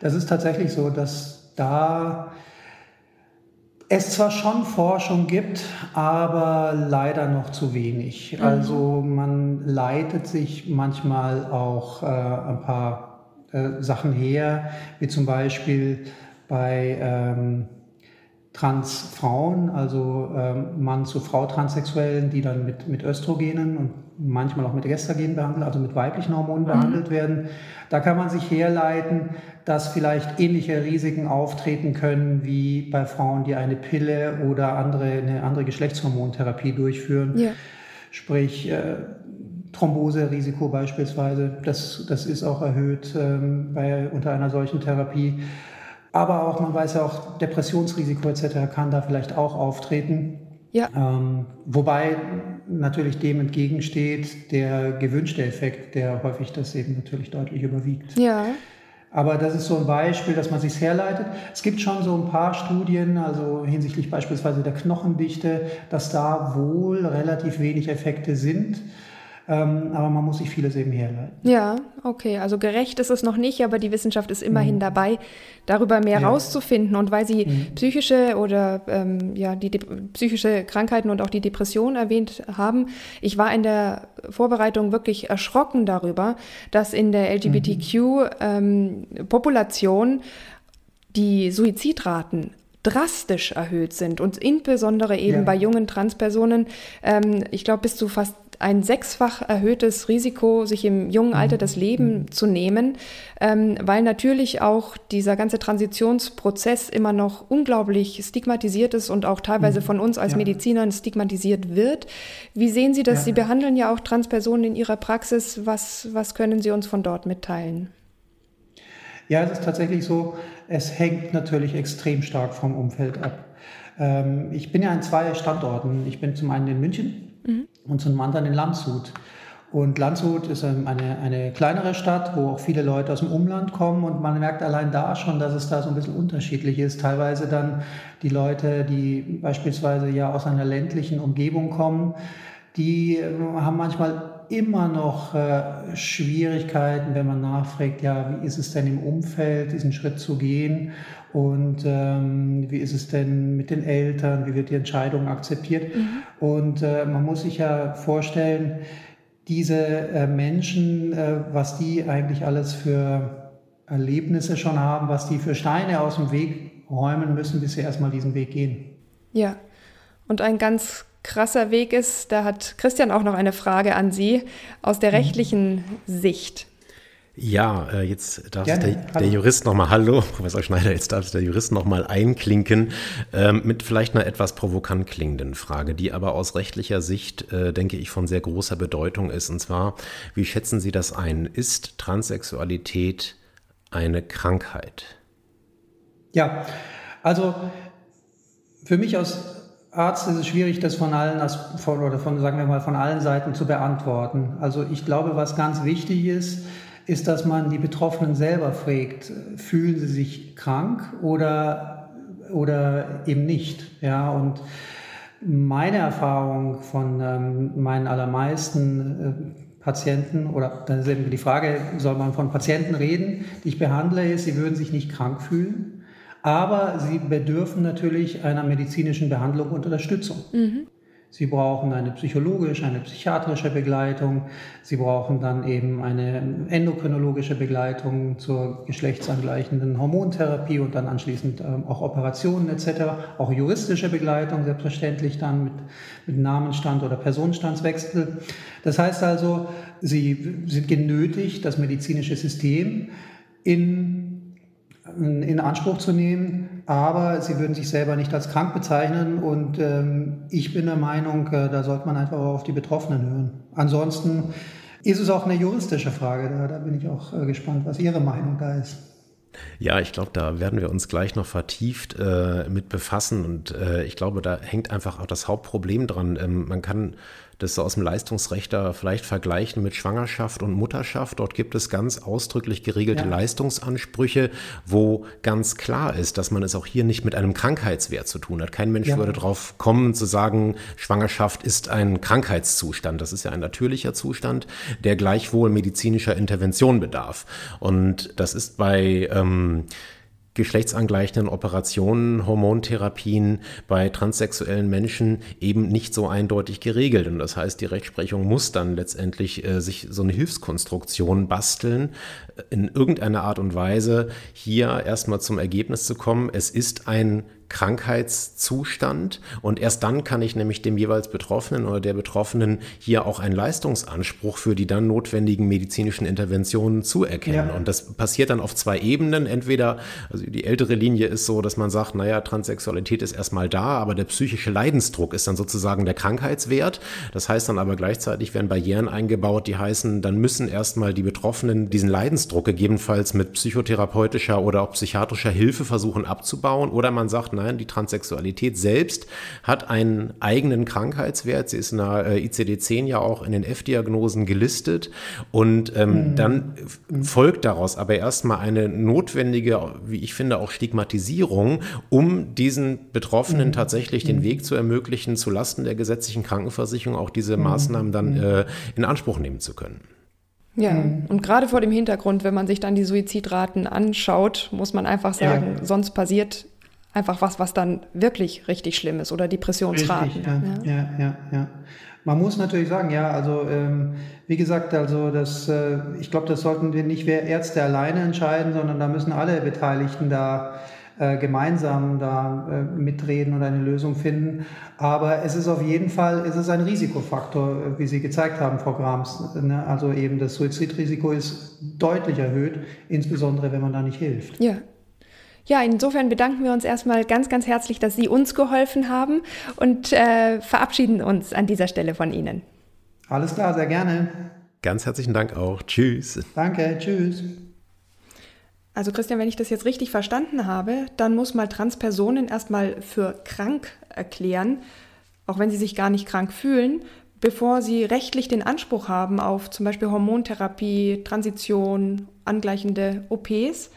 Das ist tatsächlich so, dass da es zwar schon Forschung gibt, aber leider noch zu wenig. Mhm. Also man leitet sich manchmal auch äh, ein paar äh, Sachen her, wie zum Beispiel bei ähm, Transfrauen, also ähm, Mann zu Frau Transsexuellen, die dann mit, mit Östrogenen und manchmal auch mit Gestagenen behandelt, also mit weiblichen Hormonen mhm. behandelt werden. Da kann man sich herleiten, dass vielleicht ähnliche Risiken auftreten können wie bei Frauen, die eine Pille oder andere, eine andere Geschlechtshormontherapie durchführen. Ja. Sprich, äh, Thromboserisiko beispielsweise, das, das ist auch erhöht ähm, bei, unter einer solchen Therapie. Aber auch, man weiß ja auch, Depressionsrisiko etc. kann da vielleicht auch auftreten. Ja. Ähm, wobei natürlich dem entgegensteht der gewünschte Effekt, der häufig das eben natürlich deutlich überwiegt. Ja. Aber das ist so ein Beispiel, dass man sich herleitet. Es gibt schon so ein paar Studien, also hinsichtlich beispielsweise der Knochendichte, dass da wohl relativ wenig Effekte sind. Ähm, aber man muss sich vieles eben herleiten. Ja, okay. Also gerecht ist es noch nicht, aber die Wissenschaft ist immerhin mhm. dabei, darüber mehr ja. rauszufinden. Und weil Sie mhm. psychische oder ähm, ja, die psychische Krankheiten und auch die Depression erwähnt haben, ich war in der Vorbereitung wirklich erschrocken darüber, dass in der LGBTQ-Population mhm. ähm, die Suizidraten drastisch erhöht sind und insbesondere eben ja. bei jungen Transpersonen, ähm, ich glaube, bis zu fast ein sechsfach erhöhtes Risiko, sich im jungen Alter das Leben mhm. zu nehmen, ähm, weil natürlich auch dieser ganze Transitionsprozess immer noch unglaublich stigmatisiert ist und auch teilweise mhm. von uns als ja. Medizinern stigmatisiert wird. Wie sehen Sie das? Ja. Sie behandeln ja auch Transpersonen in Ihrer Praxis. Was, was können Sie uns von dort mitteilen? Ja, es ist tatsächlich so, es hängt natürlich extrem stark vom Umfeld ab. Ähm, ich bin ja an zwei Standorten. Ich bin zum einen in München mhm. und zum anderen in Landshut. Und Landshut ist eine, eine kleinere Stadt, wo auch viele Leute aus dem Umland kommen und man merkt allein da schon, dass es da so ein bisschen unterschiedlich ist. Teilweise dann die Leute, die beispielsweise ja aus einer ländlichen Umgebung kommen, die haben manchmal immer noch äh, Schwierigkeiten, wenn man nachfragt, ja, wie ist es denn im Umfeld, diesen Schritt zu gehen und ähm, wie ist es denn mit den Eltern, wie wird die Entscheidung akzeptiert. Mhm. Und äh, man muss sich ja vorstellen, diese äh, Menschen, äh, was die eigentlich alles für Erlebnisse schon haben, was die für Steine aus dem Weg räumen müssen, bis sie erstmal diesen Weg gehen. Ja, und ein ganz krasser Weg ist, da hat Christian auch noch eine Frage an Sie aus der mhm. rechtlichen Sicht. Ja, äh, jetzt darf Gerne. der, der Jurist nochmal, hallo, Professor Schneider, jetzt darf der Jurist nochmal einklinken ähm, mit vielleicht einer etwas provokant klingenden Frage, die aber aus rechtlicher Sicht, äh, denke ich, von sehr großer Bedeutung ist. Und zwar, wie schätzen Sie das ein? Ist Transsexualität eine Krankheit? Ja, also für mich aus Arzt ist es schwierig, das von allen, von, oder von, sagen wir mal, von allen Seiten zu beantworten. Also ich glaube, was ganz wichtig ist, ist, dass man die Betroffenen selber fragt, fühlen sie sich krank oder, oder eben nicht. Ja, und meine Erfahrung von ähm, meinen allermeisten äh, Patienten, oder dann ist eben die Frage, soll man von Patienten reden, die ich behandle, ist, sie würden sich nicht krank fühlen aber sie bedürfen natürlich einer medizinischen Behandlung und Unterstützung. Mhm. Sie brauchen eine psychologische, eine psychiatrische Begleitung. Sie brauchen dann eben eine endokrinologische Begleitung zur geschlechtsangleichenden Hormontherapie und dann anschließend ähm, auch Operationen etc. Auch juristische Begleitung selbstverständlich dann mit, mit Namenstand oder Personenstandswechsel. Das heißt also, sie sind genötigt, das medizinische System in in Anspruch zu nehmen, aber sie würden sich selber nicht als krank bezeichnen und ähm, ich bin der Meinung, äh, da sollte man einfach auf die Betroffenen hören. Ansonsten Ist es auch eine juristische Frage? Da, da bin ich auch äh, gespannt, was Ihre Meinung da ist. Ja, ich glaube, da werden wir uns gleich noch vertieft äh, mit befassen. Und äh, ich glaube, da hängt einfach auch das Hauptproblem dran. Ähm, man kann das so aus dem Leistungsrecht da vielleicht vergleichen mit Schwangerschaft und Mutterschaft. Dort gibt es ganz ausdrücklich geregelte ja. Leistungsansprüche, wo ganz klar ist, dass man es auch hier nicht mit einem Krankheitswert zu tun hat. Kein Mensch ja. würde darauf kommen zu sagen, Schwangerschaft ist ein Krankheitszustand. Das ist ja ein natürlicher Zustand, der gleichwohl medizinischer Intervention bedarf. Und das ist bei ähm, geschlechtsangleichenden Operationen, Hormontherapien bei transsexuellen Menschen eben nicht so eindeutig geregelt. Und das heißt, die Rechtsprechung muss dann letztendlich äh, sich so eine Hilfskonstruktion basteln, äh, in irgendeiner Art und Weise hier erstmal zum Ergebnis zu kommen. Es ist ein Krankheitszustand und erst dann kann ich nämlich dem jeweils Betroffenen oder der Betroffenen hier auch einen Leistungsanspruch für die dann notwendigen medizinischen Interventionen zuerkennen. Ja. Und das passiert dann auf zwei Ebenen. Entweder, also die ältere Linie ist so, dass man sagt, naja, Transsexualität ist erstmal da, aber der psychische Leidensdruck ist dann sozusagen der Krankheitswert. Das heißt dann aber gleichzeitig werden Barrieren eingebaut, die heißen, dann müssen erstmal die Betroffenen diesen Leidensdruck gegebenenfalls mit psychotherapeutischer oder auch psychiatrischer Hilfe versuchen abzubauen. Oder man sagt, Nein, die Transsexualität selbst hat einen eigenen Krankheitswert. Sie ist in der äh, ICD-10 ja auch in den F-Diagnosen gelistet. Und ähm, mhm. dann folgt daraus aber erstmal eine notwendige, wie ich finde, auch Stigmatisierung, um diesen Betroffenen mhm. tatsächlich den mhm. Weg zu ermöglichen, zu Lasten der gesetzlichen Krankenversicherung auch diese mhm. Maßnahmen dann mhm. äh, in Anspruch nehmen zu können. Ja, und gerade vor dem Hintergrund, wenn man sich dann die Suizidraten anschaut, muss man einfach sagen, ja. sonst passiert einfach was, was dann wirklich richtig schlimm ist oder Depressionsraten. Richtig, ja, ja, ja, ja. Man muss natürlich sagen, ja, also ähm, wie gesagt, also das, äh, ich glaube, das sollten wir nicht wir Ärzte alleine entscheiden, sondern da müssen alle Beteiligten da äh, gemeinsam da äh, mitreden und eine Lösung finden. Aber es ist auf jeden Fall, es ist ein Risikofaktor, wie Sie gezeigt haben, Frau Grams. Ne? Also eben das Suizidrisiko ist deutlich erhöht, insbesondere wenn man da nicht hilft. Ja, ja, insofern bedanken wir uns erstmal ganz, ganz herzlich, dass Sie uns geholfen haben und äh, verabschieden uns an dieser Stelle von Ihnen. Alles klar, sehr gerne. Ganz herzlichen Dank auch. Tschüss. Danke, tschüss. Also Christian, wenn ich das jetzt richtig verstanden habe, dann muss man Transpersonen erstmal für krank erklären, auch wenn sie sich gar nicht krank fühlen, bevor sie rechtlich den Anspruch haben auf zum Beispiel Hormontherapie, Transition, angleichende OPs.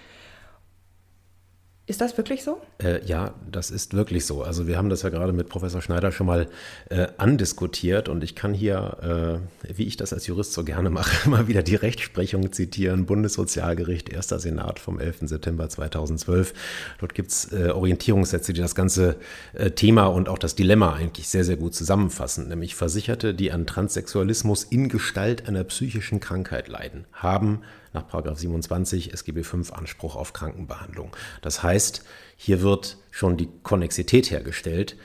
Ist das wirklich so? Äh, ja, das ist wirklich so. Also wir haben das ja gerade mit Professor Schneider schon mal äh, andiskutiert und ich kann hier, äh, wie ich das als Jurist so gerne mache, mal wieder die Rechtsprechung zitieren. Bundessozialgericht, erster Senat vom 11. September 2012. Dort gibt es äh, Orientierungssätze, die das ganze äh, Thema und auch das Dilemma eigentlich sehr, sehr gut zusammenfassen. Nämlich Versicherte, die an Transsexualismus in Gestalt einer psychischen Krankheit leiden, haben nach 27 SGB V Anspruch auf Krankenbehandlung. Das heißt, hier wird schon die Konnexität hergestellt.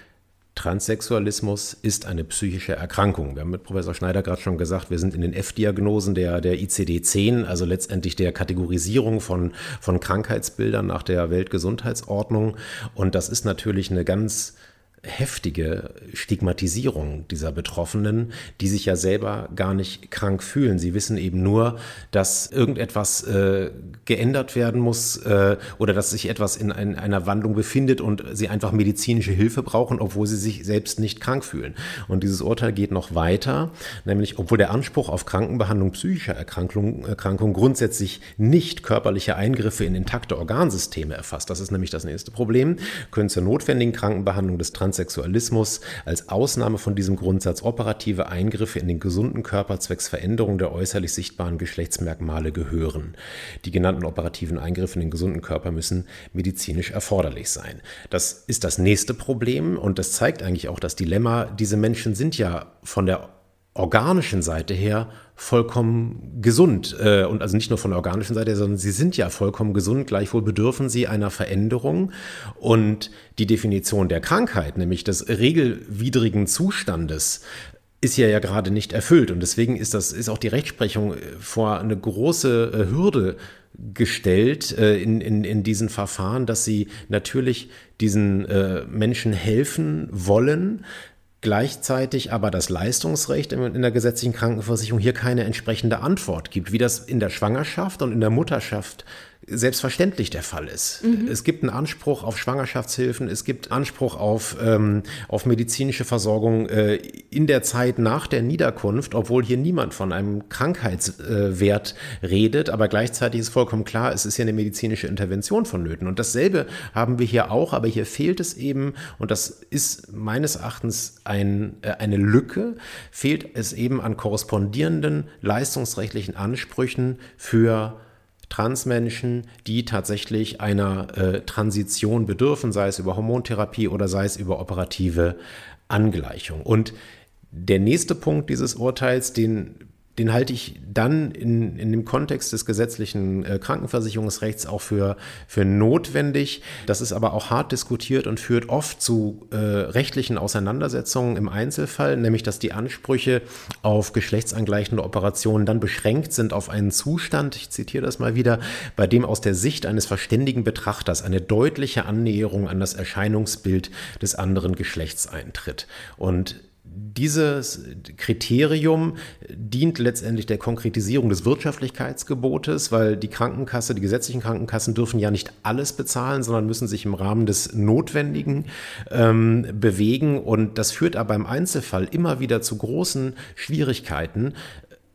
Transsexualismus ist eine psychische Erkrankung. Wir haben mit Professor Schneider gerade schon gesagt, wir sind in den F-Diagnosen der, der ICD-10, also letztendlich der Kategorisierung von, von Krankheitsbildern nach der Weltgesundheitsordnung. Und das ist natürlich eine ganz heftige Stigmatisierung dieser Betroffenen, die sich ja selber gar nicht krank fühlen. Sie wissen eben nur, dass irgendetwas äh, geändert werden muss äh, oder dass sich etwas in ein, einer Wandlung befindet und sie einfach medizinische Hilfe brauchen, obwohl sie sich selbst nicht krank fühlen. Und dieses Urteil geht noch weiter, nämlich obwohl der Anspruch auf Krankenbehandlung psychischer Erkrankung, Erkrankung grundsätzlich nicht körperliche Eingriffe in intakte Organsysteme erfasst, das ist nämlich das nächste Problem, können zur notwendigen Krankenbehandlung des Trans Transsexualismus als Ausnahme von diesem Grundsatz operative Eingriffe in den gesunden Körper zwecks Veränderung der äußerlich sichtbaren Geschlechtsmerkmale gehören. Die genannten operativen Eingriffe in den gesunden Körper müssen medizinisch erforderlich sein. Das ist das nächste Problem und das zeigt eigentlich auch das Dilemma. Diese Menschen sind ja von der organischen Seite her vollkommen gesund. Äh, und also nicht nur von der organischen Seite, sondern sie sind ja vollkommen gesund. Gleichwohl bedürfen sie einer Veränderung. Und die Definition der Krankheit, nämlich des regelwidrigen Zustandes, ist ja ja gerade nicht erfüllt. Und deswegen ist das, ist auch die Rechtsprechung äh, vor eine große äh, Hürde gestellt in, in, in diesen Verfahren, dass sie natürlich diesen Menschen helfen wollen, gleichzeitig aber das Leistungsrecht in der gesetzlichen Krankenversicherung hier keine entsprechende Antwort gibt, wie das in der Schwangerschaft und in der Mutterschaft selbstverständlich der Fall ist. Mhm. Es gibt einen Anspruch auf Schwangerschaftshilfen, es gibt Anspruch auf, ähm, auf medizinische Versorgung äh, in der Zeit nach der Niederkunft, obwohl hier niemand von einem Krankheitswert äh, redet, aber gleichzeitig ist vollkommen klar, es ist hier eine medizinische Intervention vonnöten. Und dasselbe haben wir hier auch, aber hier fehlt es eben, und das ist meines Erachtens ein, äh, eine Lücke, fehlt es eben an korrespondierenden leistungsrechtlichen Ansprüchen für Transmenschen, die tatsächlich einer äh, Transition bedürfen, sei es über Hormontherapie oder sei es über operative Angleichung. Und der nächste Punkt dieses Urteils, den den halte ich dann in, in dem Kontext des gesetzlichen äh, Krankenversicherungsrechts auch für, für notwendig. Das ist aber auch hart diskutiert und führt oft zu äh, rechtlichen Auseinandersetzungen im Einzelfall, nämlich dass die Ansprüche auf geschlechtsangleichende Operationen dann beschränkt sind auf einen Zustand, ich zitiere das mal wieder, bei dem aus der Sicht eines verständigen Betrachters eine deutliche Annäherung an das Erscheinungsbild des anderen Geschlechts eintritt. Und dieses Kriterium dient letztendlich der Konkretisierung des Wirtschaftlichkeitsgebotes, weil die Krankenkasse, die gesetzlichen Krankenkassen dürfen ja nicht alles bezahlen, sondern müssen sich im Rahmen des Notwendigen ähm, bewegen. Und das führt aber im Einzelfall immer wieder zu großen Schwierigkeiten,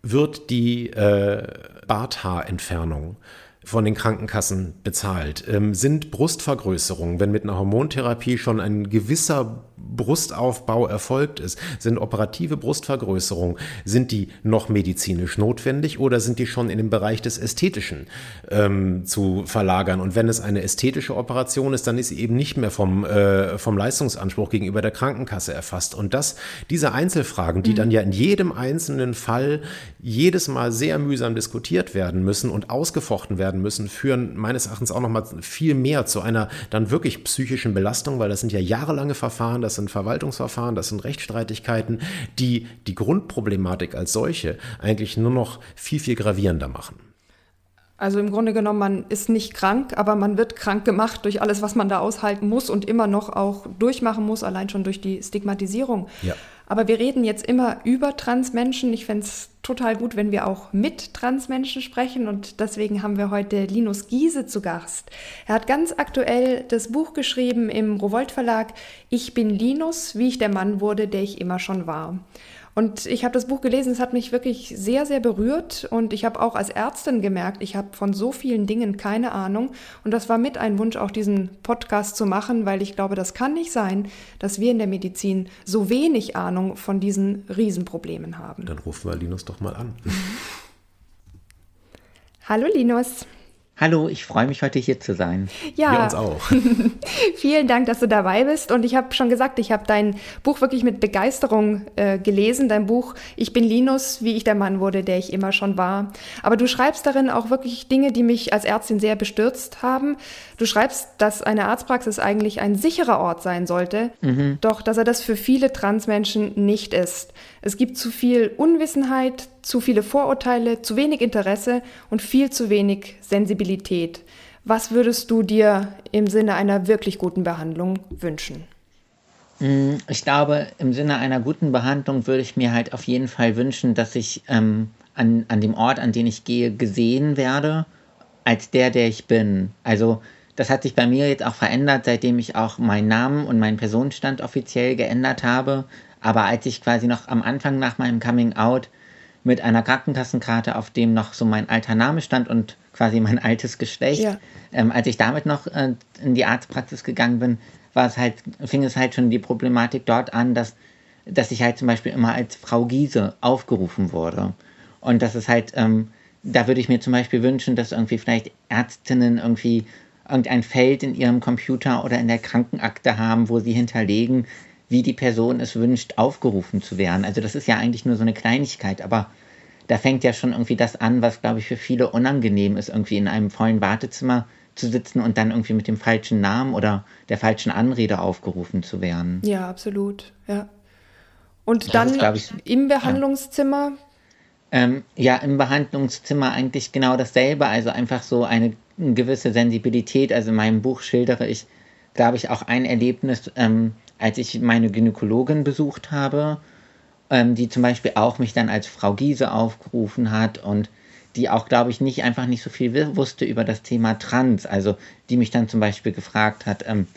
wird die äh, Barthaarentfernung von den Krankenkassen bezahlt? Ähm, sind Brustvergrößerungen, wenn mit einer Hormontherapie schon ein gewisser Brustaufbau erfolgt ist, sind operative Brustvergrößerungen, sind die noch medizinisch notwendig oder sind die schon in den Bereich des Ästhetischen ähm, zu verlagern? Und wenn es eine ästhetische Operation ist, dann ist sie eben nicht mehr vom, äh, vom Leistungsanspruch gegenüber der Krankenkasse erfasst. Und das, diese Einzelfragen, die mhm. dann ja in jedem einzelnen Fall jedes Mal sehr mühsam diskutiert werden müssen und ausgefochten werden müssen, führen meines Erachtens auch noch mal viel mehr zu einer dann wirklich psychischen Belastung, weil das sind ja jahrelange Verfahren, das sind Verwaltungsverfahren, das sind Rechtsstreitigkeiten, die die Grundproblematik als solche eigentlich nur noch viel, viel gravierender machen. Also im Grunde genommen, man ist nicht krank, aber man wird krank gemacht durch alles, was man da aushalten muss und immer noch auch durchmachen muss, allein schon durch die Stigmatisierung. Ja. Aber wir reden jetzt immer über Transmenschen. Ich fände es total gut, wenn wir auch mit Transmenschen sprechen. Und deswegen haben wir heute Linus Giese zu Gast. Er hat ganz aktuell das Buch geschrieben im Rowold Verlag Ich bin Linus, wie ich der Mann wurde, der ich immer schon war. Und ich habe das Buch gelesen, es hat mich wirklich sehr, sehr berührt. Und ich habe auch als Ärztin gemerkt, ich habe von so vielen Dingen keine Ahnung. Und das war mit ein Wunsch, auch diesen Podcast zu machen, weil ich glaube, das kann nicht sein, dass wir in der Medizin so wenig Ahnung von diesen Riesenproblemen haben. Dann rufen wir Linus doch mal an. Hallo Linus. Hallo, ich freue mich heute hier zu sein. Ja, wir uns auch. Vielen Dank, dass du dabei bist. Und ich habe schon gesagt, ich habe dein Buch wirklich mit Begeisterung äh, gelesen. Dein Buch Ich bin Linus, wie ich der Mann wurde, der ich immer schon war. Aber du schreibst darin auch wirklich Dinge, die mich als Ärztin sehr bestürzt haben. Du schreibst, dass eine Arztpraxis eigentlich ein sicherer Ort sein sollte, mhm. doch dass er das für viele Transmenschen nicht ist. Es gibt zu viel Unwissenheit, zu viele Vorurteile, zu wenig Interesse und viel zu wenig Sensibilität. Was würdest du dir im Sinne einer wirklich guten Behandlung wünschen? Mm, ich glaube, im Sinne einer guten Behandlung würde ich mir halt auf jeden Fall wünschen, dass ich ähm, an, an dem Ort, an den ich gehe, gesehen werde, als der, der ich bin. Also das hat sich bei mir jetzt auch verändert, seitdem ich auch meinen Namen und meinen Personenstand offiziell geändert habe. Aber als ich quasi noch am Anfang nach meinem Coming Out mit einer Krankenkassenkarte, auf dem noch so mein alter Name stand und quasi mein altes Geschlecht. Ja. Ähm, als ich damit noch äh, in die Arztpraxis gegangen bin, war es halt, fing es halt schon die Problematik dort an, dass, dass ich halt zum Beispiel immer als Frau Giese aufgerufen wurde. Und das ist halt, ähm, da würde ich mir zum Beispiel wünschen, dass irgendwie vielleicht Ärztinnen irgendwie irgendein Feld in ihrem Computer oder in der Krankenakte haben, wo sie hinterlegen, wie die Person es wünscht, aufgerufen zu werden. Also das ist ja eigentlich nur so eine Kleinigkeit, aber da fängt ja schon irgendwie das an, was, glaube ich, für viele unangenehm ist, irgendwie in einem vollen Wartezimmer zu sitzen und dann irgendwie mit dem falschen Namen oder der falschen Anrede aufgerufen zu werden. Ja, absolut, ja. Und das dann ist, ich, im Behandlungszimmer? Ja. Ähm, ja, im Behandlungszimmer eigentlich genau dasselbe, also einfach so eine gewisse Sensibilität. Also in meinem Buch schildere ich, glaube ich, auch ein Erlebnis, ähm, als ich meine Gynäkologin besucht habe, ähm, die zum Beispiel auch mich dann als Frau Giese aufgerufen hat und die auch, glaube ich, nicht einfach nicht so viel wusste über das Thema Trans. Also die mich dann zum Beispiel gefragt hat, ähm,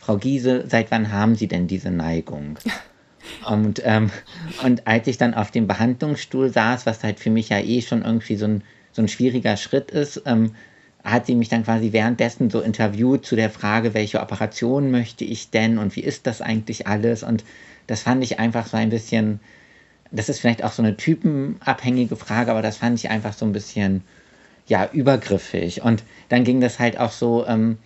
Frau Giese, seit wann haben Sie denn diese Neigung? Und, ähm, und als ich dann auf dem Behandlungsstuhl saß, was halt für mich ja eh schon irgendwie so ein, so ein schwieriger Schritt ist, ähm, hat sie mich dann quasi währenddessen so interviewt zu der Frage, welche Operation möchte ich denn und wie ist das eigentlich alles? Und das fand ich einfach so ein bisschen, das ist vielleicht auch so eine typenabhängige Frage, aber das fand ich einfach so ein bisschen, ja, übergriffig. Und dann ging das halt auch so, ähm,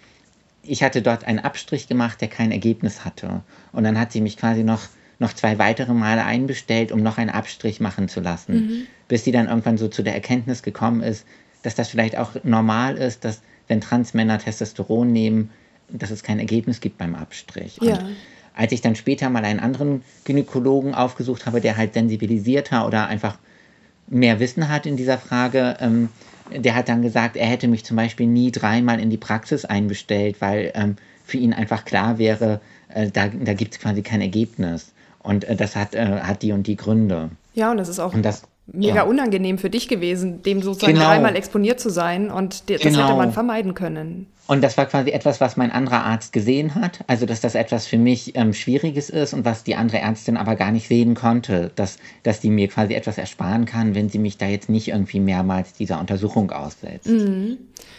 ich hatte dort einen Abstrich gemacht, der kein Ergebnis hatte. Und dann hat sie mich quasi noch, noch zwei weitere Male einbestellt, um noch einen Abstrich machen zu lassen. Mhm. Bis sie dann irgendwann so zu der Erkenntnis gekommen ist, dass das vielleicht auch normal ist, dass wenn Transmänner Testosteron nehmen, dass es kein Ergebnis gibt beim Abstrich. Ja. Und als ich dann später mal einen anderen Gynäkologen aufgesucht habe, der halt sensibilisierter oder einfach mehr Wissen hat in dieser Frage, ähm, der hat dann gesagt, er hätte mich zum Beispiel nie dreimal in die Praxis einbestellt, weil ähm, für ihn einfach klar wäre, äh, da, da gibt es quasi kein Ergebnis. Und äh, das hat, äh, hat die und die Gründe. Ja, und das ist auch das, mega ja. unangenehm für dich gewesen, dem sozusagen genau. dreimal exponiert zu sein. Und das genau. hätte man vermeiden können. Und das war quasi etwas, was mein anderer Arzt gesehen hat. Also, dass das etwas für mich ähm, Schwieriges ist und was die andere Ärztin aber gar nicht sehen konnte. Dass, dass die mir quasi etwas ersparen kann, wenn sie mich da jetzt nicht irgendwie mehrmals dieser Untersuchung aussetzt. Mhm.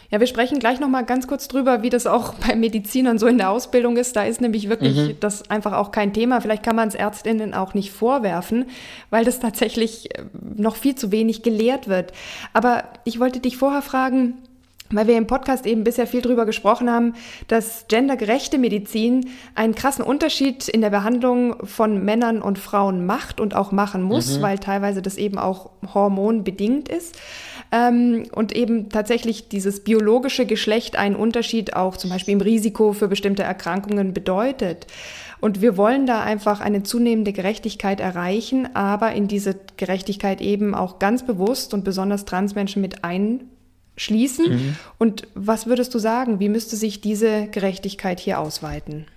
Ja, wir sprechen gleich nochmal ganz kurz drüber, wie das auch bei Medizinern so in der Ausbildung ist. Da ist nämlich wirklich mhm. das einfach auch kein Thema. Vielleicht kann man es Ärztinnen auch nicht vorwerfen, weil das tatsächlich äh, noch viel zu wenig gelehrt wird. Aber ich wollte dich vorher fragen, weil wir im Podcast eben bisher viel darüber gesprochen haben, dass gendergerechte Medizin einen krassen Unterschied in der Behandlung von Männern und Frauen macht und auch machen muss, mhm. weil teilweise das eben auch hormonbedingt ist. Ähm, und eben tatsächlich dieses biologische Geschlecht einen Unterschied auch zum Beispiel im Risiko für bestimmte Erkrankungen bedeutet. Und wir wollen da einfach eine zunehmende Gerechtigkeit erreichen, aber in diese Gerechtigkeit eben auch ganz bewusst und besonders Transmenschen mit ein schließen. Mhm. Und was würdest du sagen, wie müsste sich diese Gerechtigkeit hier ausweiten?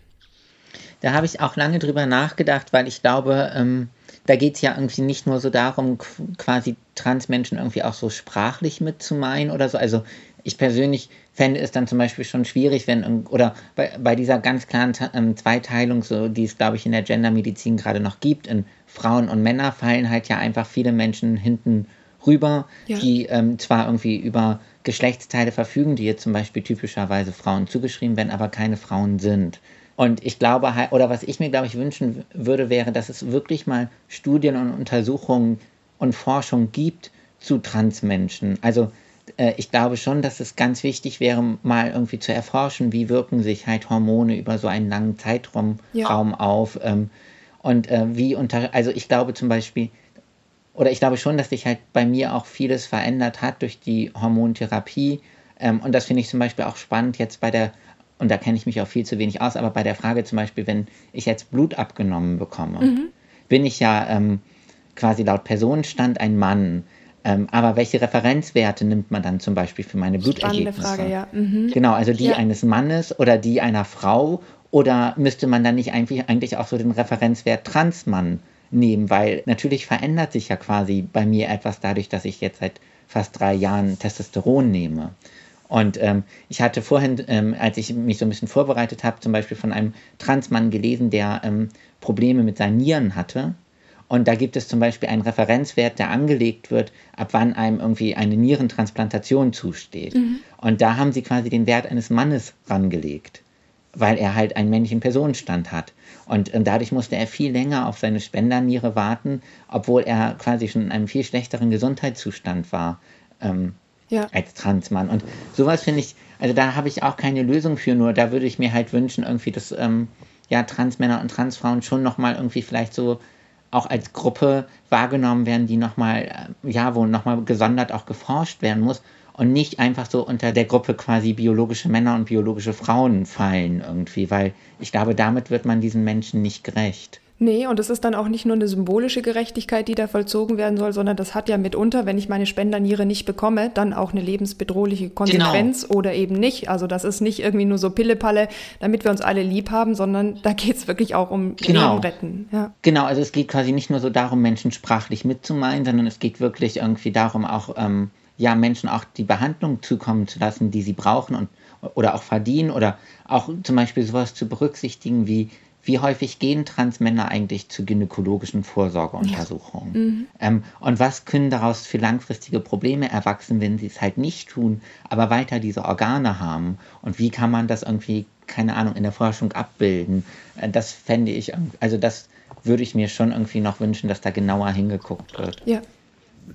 Da habe ich auch lange drüber nachgedacht, weil ich glaube, ähm, da geht es ja irgendwie nicht nur so darum, quasi Transmenschen irgendwie auch so sprachlich mitzumeinen oder so. Also ich persönlich fände es dann zum Beispiel schon schwierig, wenn, oder bei, bei dieser ganz klaren ähm, Zweiteilung, so, die es, glaube ich, in der Gendermedizin gerade noch gibt, in Frauen und Männer fallen halt ja einfach viele Menschen hinten rüber, ja. die ähm, zwar irgendwie über Geschlechtsteile verfügen, die jetzt zum Beispiel typischerweise Frauen zugeschrieben werden, aber keine Frauen sind. Und ich glaube, oder was ich mir, glaube ich, wünschen würde, wäre, dass es wirklich mal Studien und Untersuchungen und Forschung gibt zu Transmenschen. Also äh, ich glaube schon, dass es ganz wichtig wäre, mal irgendwie zu erforschen, wie wirken sich halt Hormone über so einen langen Zeitraum ja. auf. Ähm, und äh, wie unter, also ich glaube zum Beispiel, oder ich glaube schon, dass sich halt bei mir auch vieles verändert hat durch die Hormontherapie. Ähm, und das finde ich zum Beispiel auch spannend jetzt bei der, und da kenne ich mich auch viel zu wenig aus, aber bei der Frage zum Beispiel, wenn ich jetzt Blut abgenommen bekomme, mhm. bin ich ja ähm, quasi laut Personenstand ein Mann. Ähm, aber welche Referenzwerte nimmt man dann zum Beispiel für meine Blutergebnisse? Spannende Frage, ja. Mhm. Genau, also die ja. eines Mannes oder die einer Frau. Oder müsste man dann nicht eigentlich, eigentlich auch so den Referenzwert Transmann nehmen, weil natürlich verändert sich ja quasi bei mir etwas dadurch, dass ich jetzt seit fast drei Jahren Testosteron nehme. Und ähm, ich hatte vorhin, ähm, als ich mich so ein bisschen vorbereitet habe, zum Beispiel von einem Transmann gelesen, der ähm, Probleme mit seinen Nieren hatte. Und da gibt es zum Beispiel einen Referenzwert, der angelegt wird, ab wann einem irgendwie eine Nierentransplantation zusteht. Mhm. Und da haben sie quasi den Wert eines Mannes rangelegt, weil er halt einen männlichen Personenstand hat. Und ähm, dadurch musste er viel länger auf seine Spenderniere warten, obwohl er quasi schon in einem viel schlechteren Gesundheitszustand war ähm, ja. als Transmann. Und sowas finde ich, also da habe ich auch keine Lösung für, nur da würde ich mir halt wünschen, irgendwie, dass ähm, ja, Transmänner und Transfrauen schon nochmal irgendwie vielleicht so auch als Gruppe wahrgenommen werden, die nochmal, äh, ja, wo nochmal gesondert auch geforscht werden muss und nicht einfach so unter der Gruppe quasi biologische Männer und biologische Frauen fallen irgendwie, weil ich glaube, damit wird man diesen Menschen nicht gerecht. Nee, und es ist dann auch nicht nur eine symbolische Gerechtigkeit, die da vollzogen werden soll, sondern das hat ja mitunter, wenn ich meine Spenderniere nicht bekomme, dann auch eine lebensbedrohliche Konsequenz genau. oder eben nicht. Also das ist nicht irgendwie nur so Pillepalle, damit wir uns alle lieb haben, sondern da geht es wirklich auch um genau. Leben retten. Ja. Genau, also es geht quasi nicht nur so darum, Menschen sprachlich mitzumeinen, sondern es geht wirklich irgendwie darum, auch ähm, ja, Menschen auch die Behandlung zukommen zu lassen, die sie brauchen und oder auch verdienen oder auch zum Beispiel sowas zu berücksichtigen wie wie häufig gehen Transmänner eigentlich zu gynäkologischen Vorsorgeuntersuchungen? Ja. Mhm. Ähm, und was können daraus für langfristige Probleme erwachsen, wenn sie es halt nicht tun, aber weiter diese Organe haben? Und wie kann man das irgendwie, keine Ahnung, in der Forschung abbilden? Äh, das fände ich, also das würde ich mir schon irgendwie noch wünschen, dass da genauer hingeguckt wird. Ja.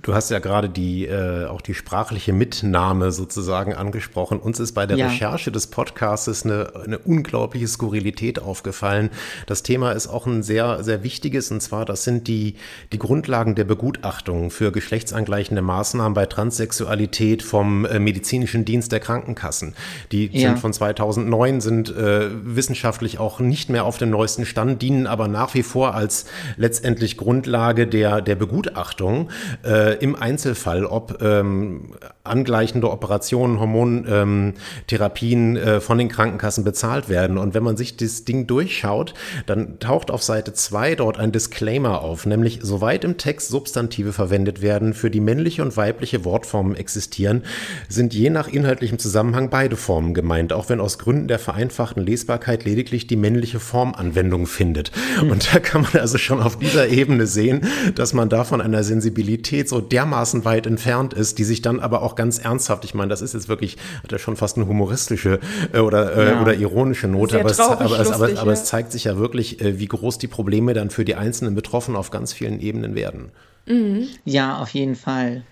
Du hast ja gerade die äh, auch die sprachliche Mitnahme sozusagen angesprochen. Uns ist bei der ja. Recherche des Podcasts eine, eine unglaubliche Skurrilität aufgefallen. Das Thema ist auch ein sehr, sehr wichtiges, und zwar, das sind die, die Grundlagen der Begutachtung für geschlechtsangleichende Maßnahmen bei Transsexualität vom äh, medizinischen Dienst der Krankenkassen. Die ja. sind von 2009, sind äh, wissenschaftlich auch nicht mehr auf dem neuesten Stand, dienen aber nach wie vor als letztendlich Grundlage der, der Begutachtung. Äh, äh, im Einzelfall, ob ähm, angleichende Operationen, Hormontherapien ähm, äh, von den Krankenkassen bezahlt werden. Und wenn man sich das Ding durchschaut, dann taucht auf Seite 2 dort ein Disclaimer auf, nämlich soweit im Text Substantive verwendet werden, für die männliche und weibliche Wortformen existieren, sind je nach inhaltlichem Zusammenhang beide Formen gemeint, auch wenn aus Gründen der vereinfachten Lesbarkeit lediglich die männliche Form Anwendung findet. Mhm. Und da kann man also schon auf dieser Ebene sehen, dass man da von einer Sensibilität so dermaßen weit entfernt ist, die sich dann aber auch ganz ernsthaft, ich meine, das ist jetzt wirklich, hat ja schon fast eine humoristische äh, oder, äh, ja. oder ironische Note, aber es, aber, lustig, aber, aber es zeigt sich ja wirklich, äh, wie groß die Probleme dann für die einzelnen Betroffenen auf ganz vielen Ebenen werden. Mhm. Ja, auf jeden Fall.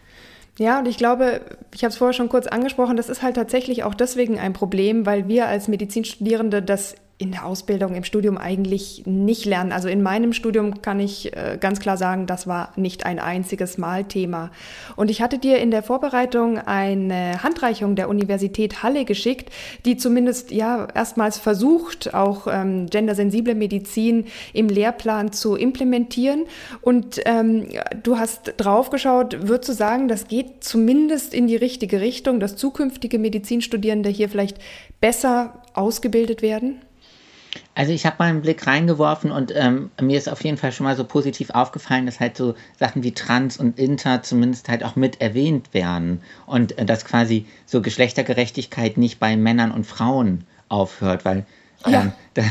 Ja, und ich glaube, ich habe es vorher schon kurz angesprochen, das ist halt tatsächlich auch deswegen ein Problem, weil wir als Medizinstudierende das in der Ausbildung, im Studium eigentlich nicht lernen. Also in meinem Studium kann ich äh, ganz klar sagen, das war nicht ein einziges Mal Thema. Und ich hatte dir in der Vorbereitung eine Handreichung der Universität Halle geschickt, die zumindest ja erstmals versucht, auch ähm, gendersensible Medizin im Lehrplan zu implementieren. Und ähm, du hast draufgeschaut, würdest du sagen, das geht zumindest in die richtige Richtung, dass zukünftige Medizinstudierende hier vielleicht besser ausgebildet werden? Also ich habe mal einen Blick reingeworfen und ähm, mir ist auf jeden Fall schon mal so positiv aufgefallen, dass halt so Sachen wie Trans und Inter zumindest halt auch mit erwähnt werden und äh, dass quasi so Geschlechtergerechtigkeit nicht bei Männern und Frauen aufhört, weil ähm, ja.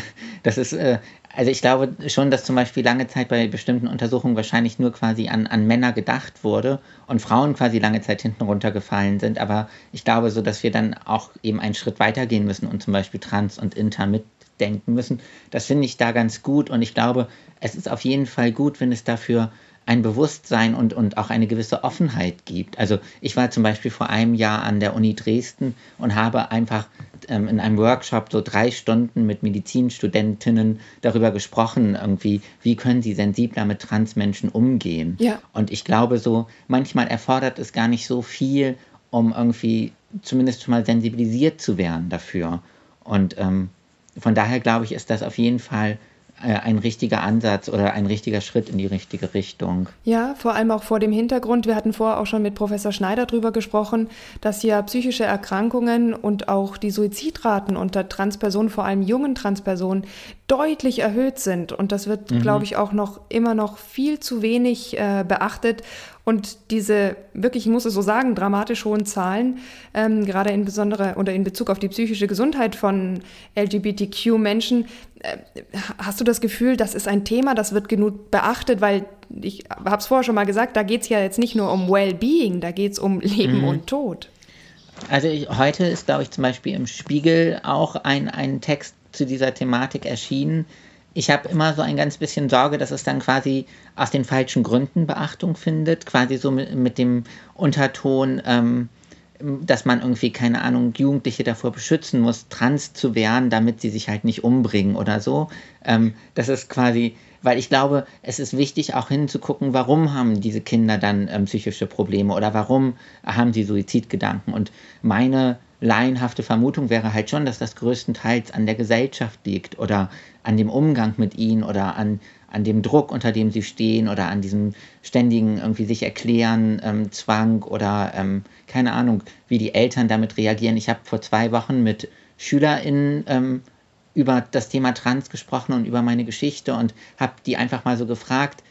das ist, äh, also ich glaube schon, dass zum Beispiel lange Zeit bei bestimmten Untersuchungen wahrscheinlich nur quasi an, an Männer gedacht wurde und Frauen quasi lange Zeit hinten runtergefallen sind, aber ich glaube so, dass wir dann auch eben einen Schritt weitergehen müssen und zum Beispiel Trans und Inter mit denken müssen. Das finde ich da ganz gut und ich glaube, es ist auf jeden Fall gut, wenn es dafür ein Bewusstsein und, und auch eine gewisse Offenheit gibt. Also ich war zum Beispiel vor einem Jahr an der Uni Dresden und habe einfach ähm, in einem Workshop so drei Stunden mit Medizinstudentinnen darüber gesprochen, irgendwie, wie können sie sensibler mit Transmenschen umgehen. Ja. Und ich glaube so, manchmal erfordert es gar nicht so viel, um irgendwie zumindest schon mal sensibilisiert zu werden dafür. Und ähm, von daher glaube ich, ist das auf jeden Fall äh, ein richtiger Ansatz oder ein richtiger Schritt in die richtige Richtung. Ja, vor allem auch vor dem Hintergrund. Wir hatten vorher auch schon mit Professor Schneider darüber gesprochen, dass ja psychische Erkrankungen und auch die Suizidraten unter Transpersonen, vor allem jungen Transpersonen, deutlich erhöht sind. Und das wird, mhm. glaube ich, auch noch immer noch viel zu wenig äh, beachtet. Und diese wirklich, ich muss es so sagen, dramatisch hohen Zahlen, ähm, gerade in besondere oder in Bezug auf die psychische Gesundheit von LGBTQ-Menschen, äh, hast du das Gefühl, das ist ein Thema, das wird genug beachtet, weil ich habe es vorher schon mal gesagt, da geht es ja jetzt nicht nur um Well-Being, da geht es um Leben mhm. und Tod. Also ich, heute ist, glaube ich, zum Beispiel im Spiegel auch ein, ein Text zu dieser Thematik erschienen, ich habe immer so ein ganz bisschen Sorge, dass es dann quasi aus den falschen Gründen Beachtung findet, quasi so mit, mit dem Unterton, ähm, dass man irgendwie, keine Ahnung, Jugendliche davor beschützen muss, trans zu werden, damit sie sich halt nicht umbringen oder so. Ähm, das ist quasi, weil ich glaube, es ist wichtig auch hinzugucken, warum haben diese Kinder dann ähm, psychische Probleme oder warum haben sie Suizidgedanken. Und meine laienhafte Vermutung wäre halt schon, dass das größtenteils an der Gesellschaft liegt oder an dem Umgang mit ihnen oder an, an dem Druck, unter dem sie stehen oder an diesem ständigen irgendwie sich erklären, ähm, Zwang oder ähm, keine Ahnung, wie die Eltern damit reagieren. Ich habe vor zwei Wochen mit SchülerInnen ähm, über das Thema Trans gesprochen und über meine Geschichte und habe die einfach mal so gefragt,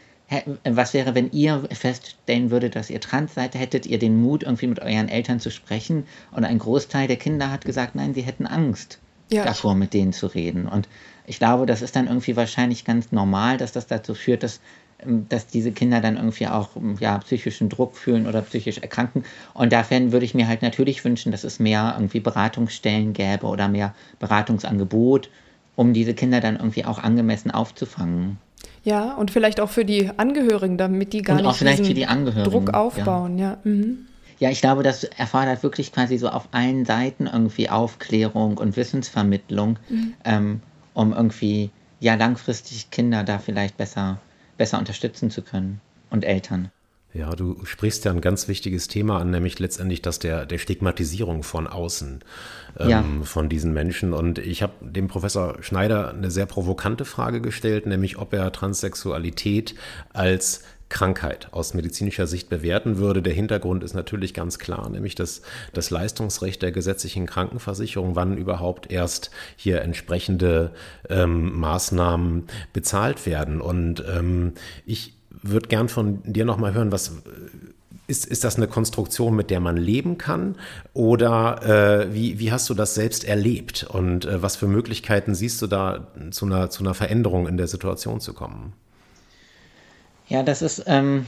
was wäre, wenn ihr feststellen würdet, dass ihr trans seid, hättet ihr den Mut, irgendwie mit euren Eltern zu sprechen? Und ein Großteil der Kinder hat gesagt, nein, sie hätten Angst ja. davor, mit denen zu reden. Und ich glaube, das ist dann irgendwie wahrscheinlich ganz normal, dass das dazu führt, dass, ähm, dass diese Kinder dann irgendwie auch ähm, ja, psychischen Druck fühlen oder psychisch erkranken. Und dafür würde ich mir halt natürlich wünschen, dass es mehr irgendwie Beratungsstellen gäbe oder mehr Beratungsangebot, um diese Kinder dann irgendwie auch angemessen aufzufangen. Ja, und vielleicht auch für die Angehörigen, damit die gar und nicht vielleicht für die Druck aufbauen, ja. Ja. Mhm. ja, ich glaube, das erfordert wirklich quasi so auf allen Seiten irgendwie Aufklärung und Wissensvermittlung, mhm. ähm, um irgendwie ja langfristig Kinder da vielleicht besser, besser unterstützen zu können und Eltern. Ja, du sprichst ja ein ganz wichtiges Thema an, nämlich letztendlich das der, der Stigmatisierung von außen ähm, ja. von diesen Menschen. Und ich habe dem Professor Schneider eine sehr provokante Frage gestellt, nämlich ob er Transsexualität als Krankheit aus medizinischer Sicht bewerten würde. Der Hintergrund ist natürlich ganz klar, nämlich dass das Leistungsrecht der gesetzlichen Krankenversicherung, wann überhaupt erst hier entsprechende ähm, Maßnahmen bezahlt werden. Und ähm, ich würde gern von dir nochmal hören, was ist, ist das eine Konstruktion, mit der man leben kann? Oder äh, wie, wie hast du das selbst erlebt? Und äh, was für Möglichkeiten siehst du da, zu einer, zu einer Veränderung in der Situation zu kommen? Ja, das ist ähm,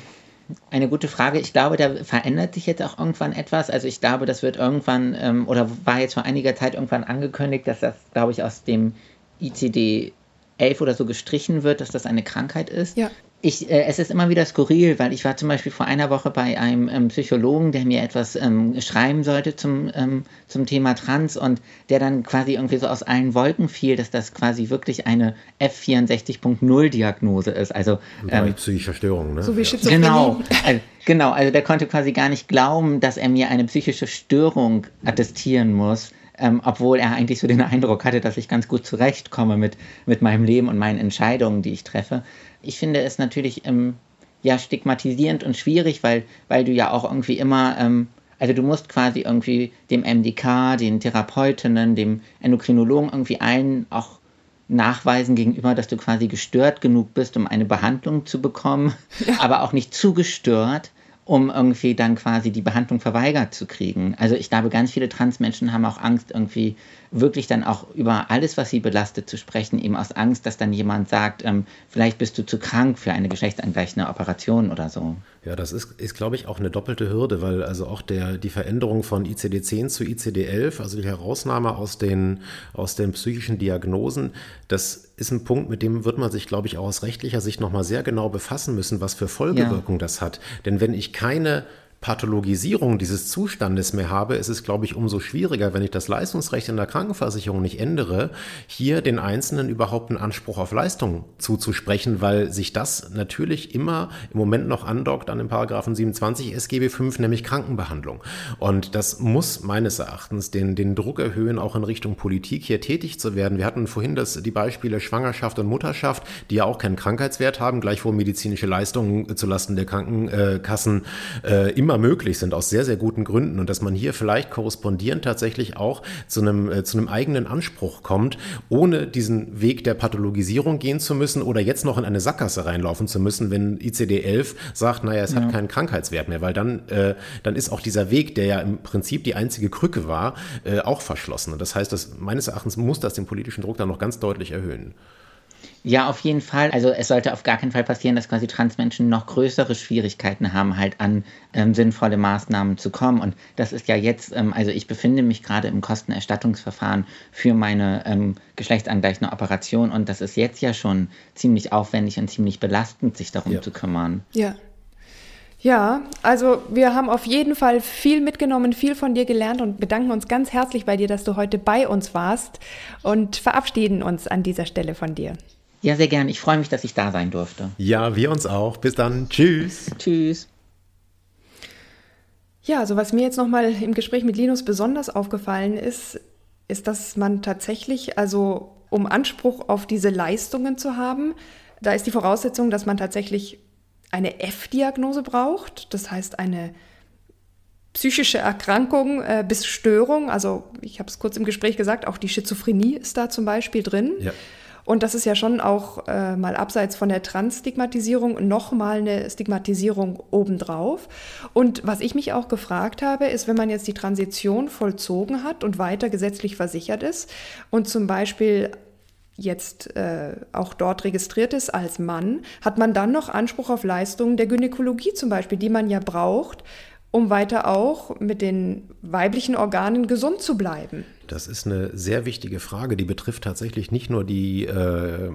eine gute Frage. Ich glaube, da verändert sich jetzt auch irgendwann etwas. Also ich glaube, das wird irgendwann, ähm, oder war jetzt vor einiger Zeit irgendwann angekündigt, dass das, glaube ich, aus dem ICD 11 oder so gestrichen wird, dass das eine Krankheit ist. Ja ich, äh, es ist immer wieder skurril, weil ich war zum Beispiel vor einer Woche bei einem ähm, Psychologen, der mir etwas ähm, schreiben sollte zum, ähm, zum Thema Trans und der dann quasi irgendwie so aus allen Wolken fiel, dass das quasi wirklich eine F64.0-Diagnose ist. Also ähm, psychische Störung, ne? So wie Schizophrenie. Genau, also, genau, also der konnte quasi gar nicht glauben, dass er mir eine psychische Störung attestieren muss. Ähm, obwohl er eigentlich so den Eindruck hatte, dass ich ganz gut zurechtkomme mit, mit meinem Leben und meinen Entscheidungen, die ich treffe ich finde es natürlich ähm, ja stigmatisierend und schwierig, weil, weil du ja auch irgendwie immer, ähm, also du musst quasi irgendwie dem MDK, den Therapeutinnen, dem Endokrinologen irgendwie allen auch nachweisen gegenüber, dass du quasi gestört genug bist, um eine Behandlung zu bekommen, ja. aber auch nicht zu gestört, um irgendwie dann quasi die Behandlung verweigert zu kriegen. Also ich glaube, ganz viele Transmenschen haben auch Angst, irgendwie wirklich dann auch über alles, was sie belastet, zu sprechen, eben aus Angst, dass dann jemand sagt, ähm, vielleicht bist du zu krank für eine geschlechtsangleichende Operation oder so. Ja, das ist, ist glaube ich, auch eine doppelte Hürde, weil also auch der, die Veränderung von ICD-10 zu ICD-11, also die Herausnahme aus den, aus den psychischen Diagnosen, das ist ein Punkt, mit dem wird man sich, glaube ich, auch aus rechtlicher Sicht nochmal sehr genau befassen müssen, was für Folgewirkung ja. das hat. Denn wenn ich keine Pathologisierung dieses Zustandes mehr habe, ist es, glaube ich, umso schwieriger, wenn ich das Leistungsrecht in der Krankenversicherung nicht ändere, hier den Einzelnen überhaupt einen Anspruch auf Leistung zuzusprechen, weil sich das natürlich immer im Moment noch andockt an den Paragraphen 27 SGB 5, nämlich Krankenbehandlung. Und das muss meines Erachtens den, den Druck erhöhen, auch in Richtung Politik hier tätig zu werden. Wir hatten vorhin das, die Beispiele Schwangerschaft und Mutterschaft, die ja auch keinen Krankheitswert haben, gleichwohl medizinische Leistungen zulasten der Krankenkassen äh, immer immer möglich sind, aus sehr, sehr guten Gründen und dass man hier vielleicht korrespondierend tatsächlich auch zu einem, äh, zu einem eigenen Anspruch kommt, ohne diesen Weg der Pathologisierung gehen zu müssen oder jetzt noch in eine Sackgasse reinlaufen zu müssen, wenn ICD-11 sagt, naja, es ja. hat keinen Krankheitswert mehr, weil dann, äh, dann ist auch dieser Weg, der ja im Prinzip die einzige Krücke war, äh, auch verschlossen. Und das heißt, dass meines Erachtens muss das den politischen Druck dann noch ganz deutlich erhöhen. Ja, auf jeden Fall. Also es sollte auf gar keinen Fall passieren, dass quasi Transmenschen noch größere Schwierigkeiten haben, halt an ähm, sinnvolle Maßnahmen zu kommen. Und das ist ja jetzt, ähm, also ich befinde mich gerade im Kostenerstattungsverfahren für meine ähm, geschlechtsangleichende Operation und das ist jetzt ja schon ziemlich aufwendig und ziemlich belastend, sich darum ja. zu kümmern. Ja. Ja, also wir haben auf jeden Fall viel mitgenommen, viel von dir gelernt und bedanken uns ganz herzlich bei dir, dass du heute bei uns warst und verabschieden uns an dieser Stelle von dir. Ja, sehr gern. Ich freue mich, dass ich da sein durfte. Ja, wir uns auch. Bis dann. Tschüss. Tschüss. Ja, also was mir jetzt nochmal im Gespräch mit Linus besonders aufgefallen ist, ist, dass man tatsächlich, also um Anspruch auf diese Leistungen zu haben, da ist die Voraussetzung, dass man tatsächlich eine F-Diagnose braucht, das heißt eine psychische Erkrankung äh, bis Störung. Also ich habe es kurz im Gespräch gesagt, auch die Schizophrenie ist da zum Beispiel drin. Ja. Und das ist ja schon auch äh, mal abseits von der Transstigmatisierung nochmal eine Stigmatisierung obendrauf. Und was ich mich auch gefragt habe, ist, wenn man jetzt die Transition vollzogen hat und weiter gesetzlich versichert ist und zum Beispiel jetzt äh, auch dort registriert ist als Mann, hat man dann noch Anspruch auf Leistungen der Gynäkologie zum Beispiel, die man ja braucht, um weiter auch mit den weiblichen Organen gesund zu bleiben? Das ist eine sehr wichtige Frage, die betrifft tatsächlich nicht nur die äh,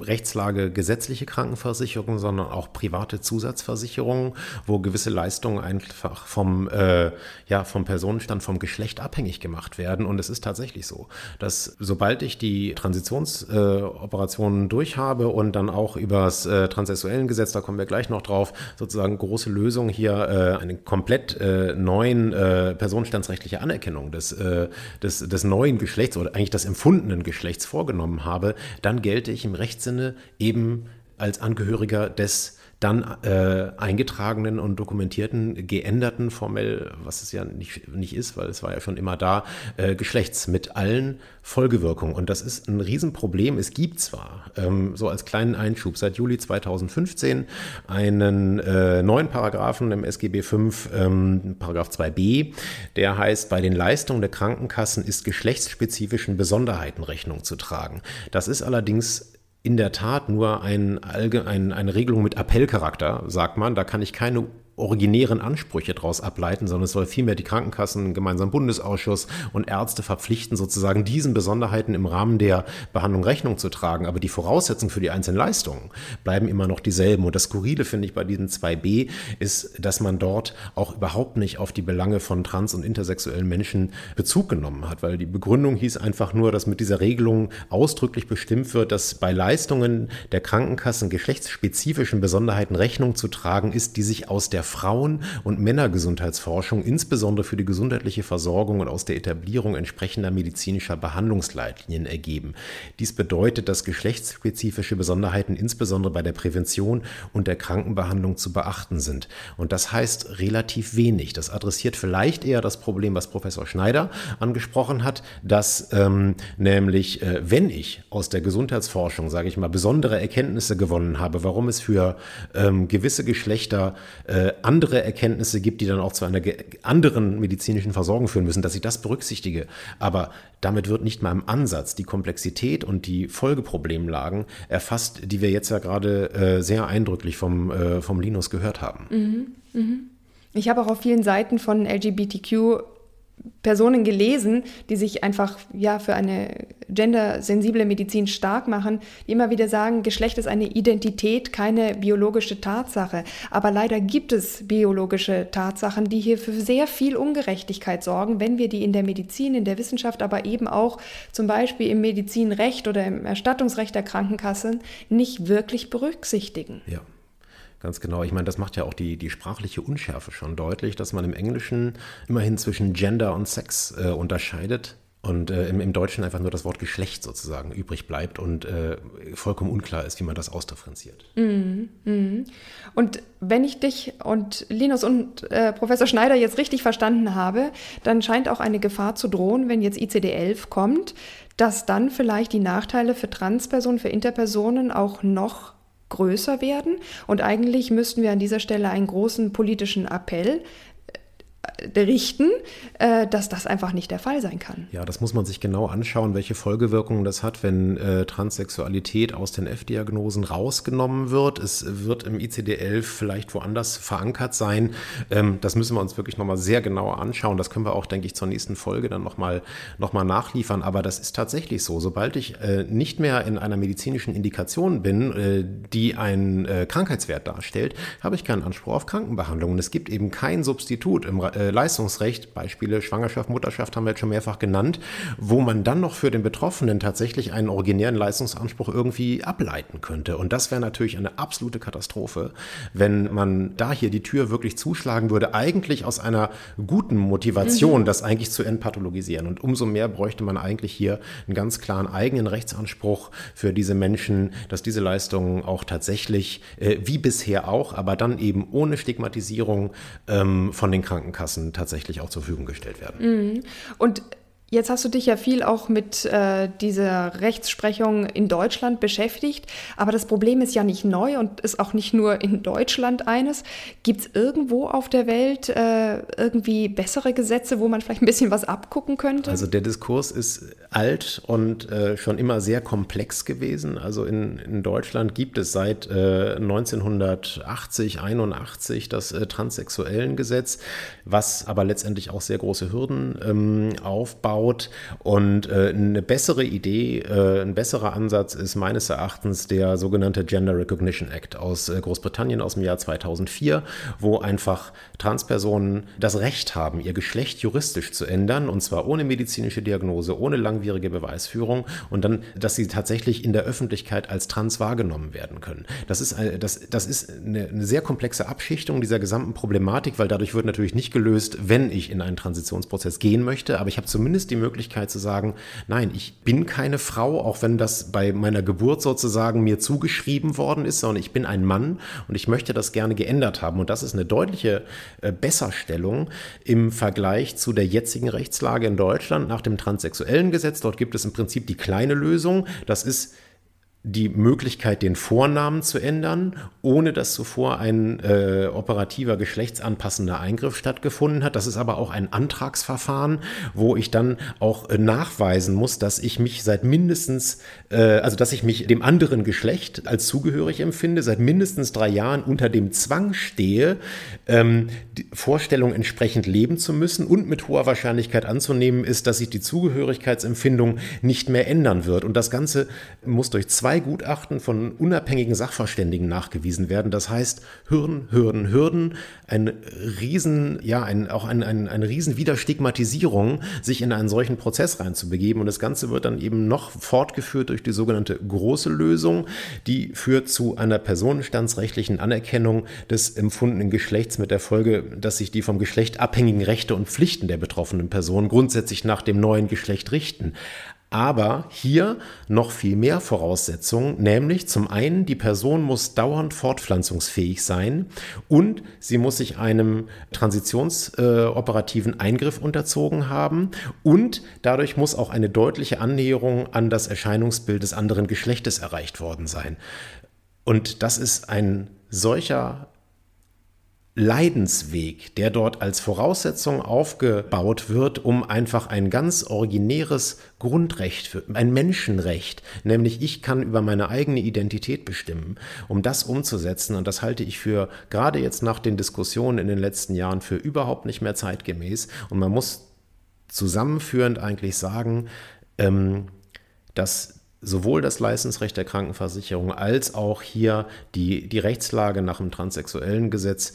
Rechtslage gesetzliche Krankenversicherung, sondern auch private Zusatzversicherungen, wo gewisse Leistungen einfach vom, äh, ja, vom Personenstand, vom Geschlecht abhängig gemacht werden. Und es ist tatsächlich so, dass sobald ich die Transitionsoperationen äh, durchhabe und dann auch über das äh, transsexuellen Gesetz, da kommen wir gleich noch drauf, sozusagen große Lösung hier, äh, eine komplett äh, neuen äh, personenstandsrechtliche Anerkennung des, äh, des, des neuen Geschlechts oder eigentlich des empfundenen Geschlechts vorgenommen habe, dann gelte ich im Rechtssinne Sinne eben als Angehöriger des dann äh, eingetragenen und dokumentierten, geänderten, formell, was es ja nicht, nicht ist, weil es war ja schon immer da, äh, Geschlechts mit allen Folgewirkungen. Und das ist ein Riesenproblem. Es gibt zwar, ähm, so als kleinen Einschub, seit Juli 2015 einen äh, neuen Paragraphen im SGB V, ähm, Paragraph 2b, der heißt, bei den Leistungen der Krankenkassen ist geschlechtsspezifischen Besonderheiten Rechnung zu tragen. Das ist allerdings in der Tat nur ein, ein, eine Regelung mit Appellcharakter, sagt man. Da kann ich keine originären Ansprüche daraus ableiten, sondern es soll vielmehr die Krankenkassen, gemeinsamen Bundesausschuss und Ärzte verpflichten, sozusagen diesen Besonderheiten im Rahmen der Behandlung Rechnung zu tragen. Aber die Voraussetzungen für die einzelnen Leistungen bleiben immer noch dieselben. Und das Skurrile, finde ich, bei diesen 2b ist, dass man dort auch überhaupt nicht auf die Belange von trans- und intersexuellen Menschen Bezug genommen hat, weil die Begründung hieß einfach nur, dass mit dieser Regelung ausdrücklich bestimmt wird, dass bei Leistungen der Krankenkassen geschlechtsspezifischen Besonderheiten Rechnung zu tragen ist, die sich aus der Frauen- und Männergesundheitsforschung, insbesondere für die gesundheitliche Versorgung und aus der Etablierung entsprechender medizinischer Behandlungsleitlinien ergeben. Dies bedeutet, dass geschlechtsspezifische Besonderheiten insbesondere bei der Prävention und der Krankenbehandlung zu beachten sind. Und das heißt relativ wenig. Das adressiert vielleicht eher das Problem, was Professor Schneider angesprochen hat, dass ähm, nämlich, äh, wenn ich aus der Gesundheitsforschung, sage ich mal, besondere Erkenntnisse gewonnen habe, warum es für ähm, gewisse Geschlechter äh, andere Erkenntnisse gibt, die dann auch zu einer anderen medizinischen Versorgung führen müssen, dass ich das berücksichtige. Aber damit wird nicht mal im Ansatz die Komplexität und die Folgeproblemlagen erfasst, die wir jetzt ja gerade äh, sehr eindrücklich vom, äh, vom Linus gehört haben. Mhm, mh. Ich habe auch auf vielen Seiten von LGBTQ Personen gelesen, die sich einfach ja für eine gendersensible Medizin stark machen, die immer wieder sagen, Geschlecht ist eine Identität, keine biologische Tatsache. Aber leider gibt es biologische Tatsachen, die hier für sehr viel Ungerechtigkeit sorgen, wenn wir die in der Medizin, in der Wissenschaft, aber eben auch zum Beispiel im Medizinrecht oder im Erstattungsrecht der Krankenkassen nicht wirklich berücksichtigen. Ja. Ganz genau. Ich meine, das macht ja auch die, die sprachliche Unschärfe schon deutlich, dass man im Englischen immerhin zwischen Gender und Sex äh, unterscheidet und äh, im, im, Deutschen einfach nur das Wort Geschlecht sozusagen übrig bleibt und äh, vollkommen unklar ist, wie man das ausdifferenziert. Mm, mm. Und wenn ich dich und Linus und äh, Professor Schneider jetzt richtig verstanden habe, dann scheint auch eine Gefahr zu drohen, wenn jetzt ICD-11 kommt, dass dann vielleicht die Nachteile für Transpersonen, für Interpersonen auch noch größer werden. Und eigentlich müssten wir an dieser Stelle einen großen politischen Appell richten, äh, dass das einfach nicht der Fall sein kann. Ja, das muss man sich genau anschauen, welche Folgewirkungen das hat, wenn äh, Transsexualität aus den F-Diagnosen rausgenommen wird. Es wird im ICD-11 vielleicht woanders verankert sein. Ähm, das müssen wir uns wirklich nochmal sehr genau anschauen. Das können wir auch, denke ich, zur nächsten Folge dann nochmal noch mal nachliefern. Aber das ist tatsächlich so. Sobald ich äh, nicht mehr in einer medizinischen Indikation bin, die einen Krankheitswert darstellt, habe ich keinen Anspruch auf Krankenbehandlung. Und es gibt eben kein Substitut im äh, Leistungsrecht, Beispiele Schwangerschaft, Mutterschaft haben wir jetzt schon mehrfach genannt, wo man dann noch für den Betroffenen tatsächlich einen originären Leistungsanspruch irgendwie ableiten könnte. Und das wäre natürlich eine absolute Katastrophe, wenn man da hier die Tür wirklich zuschlagen würde, eigentlich aus einer guten Motivation, mhm. das eigentlich zu entpathologisieren. Und umso mehr bräuchte man eigentlich hier einen ganz klaren eigenen Rechtsanspruch für diese Menschen, dass diese Leistungen auch tatsächlich, äh, wie bisher auch, aber dann eben ohne Stigmatisierung ähm, von den Krankenkassen tatsächlich auch zur Verfügung gestellt werden. Mhm. Und Jetzt hast du dich ja viel auch mit äh, dieser Rechtsprechung in Deutschland beschäftigt, aber das Problem ist ja nicht neu und ist auch nicht nur in Deutschland eines. Gibt es irgendwo auf der Welt äh, irgendwie bessere Gesetze, wo man vielleicht ein bisschen was abgucken könnte? Also der Diskurs ist alt und äh, schon immer sehr komplex gewesen. Also in, in Deutschland gibt es seit 1980, äh, 81 das äh, Transsexuellengesetz, was aber letztendlich auch sehr große Hürden ähm, aufbaut aufgebaut. Und äh, eine bessere Idee, äh, ein besserer Ansatz ist meines Erachtens der sogenannte Gender Recognition Act aus äh, Großbritannien aus dem Jahr 2004, wo einfach Transpersonen das Recht haben, ihr Geschlecht juristisch zu ändern, und zwar ohne medizinische Diagnose, ohne langwierige Beweisführung und dann, dass sie tatsächlich in der Öffentlichkeit als trans wahrgenommen werden können. Das ist, das, das ist eine, eine sehr komplexe Abschichtung dieser gesamten Problematik, weil dadurch wird natürlich nicht gelöst, wenn ich in einen Transitionsprozess gehen möchte, aber ich habe zumindest die Möglichkeit zu sagen, nein, ich bin keine Frau, auch wenn das bei meiner Geburt sozusagen mir zugeschrieben worden ist, sondern ich bin ein Mann und ich möchte das gerne geändert haben. Und das ist eine deutliche äh, Besserstellung im Vergleich zu der jetzigen Rechtslage in Deutschland nach dem transsexuellen Gesetz. Dort gibt es im Prinzip die kleine Lösung. Das ist die Möglichkeit, den Vornamen zu ändern, ohne dass zuvor ein äh, operativer geschlechtsanpassender Eingriff stattgefunden hat. Das ist aber auch ein Antragsverfahren, wo ich dann auch äh, nachweisen muss, dass ich mich seit mindestens, äh, also dass ich mich dem anderen Geschlecht als zugehörig empfinde, seit mindestens drei Jahren unter dem Zwang stehe, ähm, die Vorstellung entsprechend leben zu müssen und mit hoher Wahrscheinlichkeit anzunehmen ist, dass sich die Zugehörigkeitsempfindung nicht mehr ändern wird. Und das Ganze muss durch zwei zwei Gutachten von unabhängigen Sachverständigen nachgewiesen werden. Das heißt, Hürden, Hürden, Hürden, ein Riesen, ja, ein, auch ein, ein, eine riesen Widerstigmatisierung, sich in einen solchen Prozess reinzubegeben. Und das Ganze wird dann eben noch fortgeführt durch die sogenannte große Lösung, die führt zu einer personenstandsrechtlichen Anerkennung des empfundenen Geschlechts mit der Folge, dass sich die vom Geschlecht abhängigen Rechte und Pflichten der betroffenen Person grundsätzlich nach dem neuen Geschlecht richten. Aber hier noch viel mehr Voraussetzungen, nämlich zum einen, die Person muss dauernd fortpflanzungsfähig sein und sie muss sich einem transitionsoperativen äh, Eingriff unterzogen haben und dadurch muss auch eine deutliche Annäherung an das Erscheinungsbild des anderen Geschlechtes erreicht worden sein. Und das ist ein solcher Leidensweg, der dort als Voraussetzung aufgebaut wird, um einfach ein ganz originäres Grundrecht, für, ein Menschenrecht, nämlich ich kann über meine eigene Identität bestimmen, um das umzusetzen. Und das halte ich für, gerade jetzt nach den Diskussionen in den letzten Jahren, für überhaupt nicht mehr zeitgemäß. Und man muss zusammenführend eigentlich sagen, ähm, dass sowohl das Leistungsrecht der Krankenversicherung als auch hier die, die Rechtslage nach dem transsexuellen Gesetz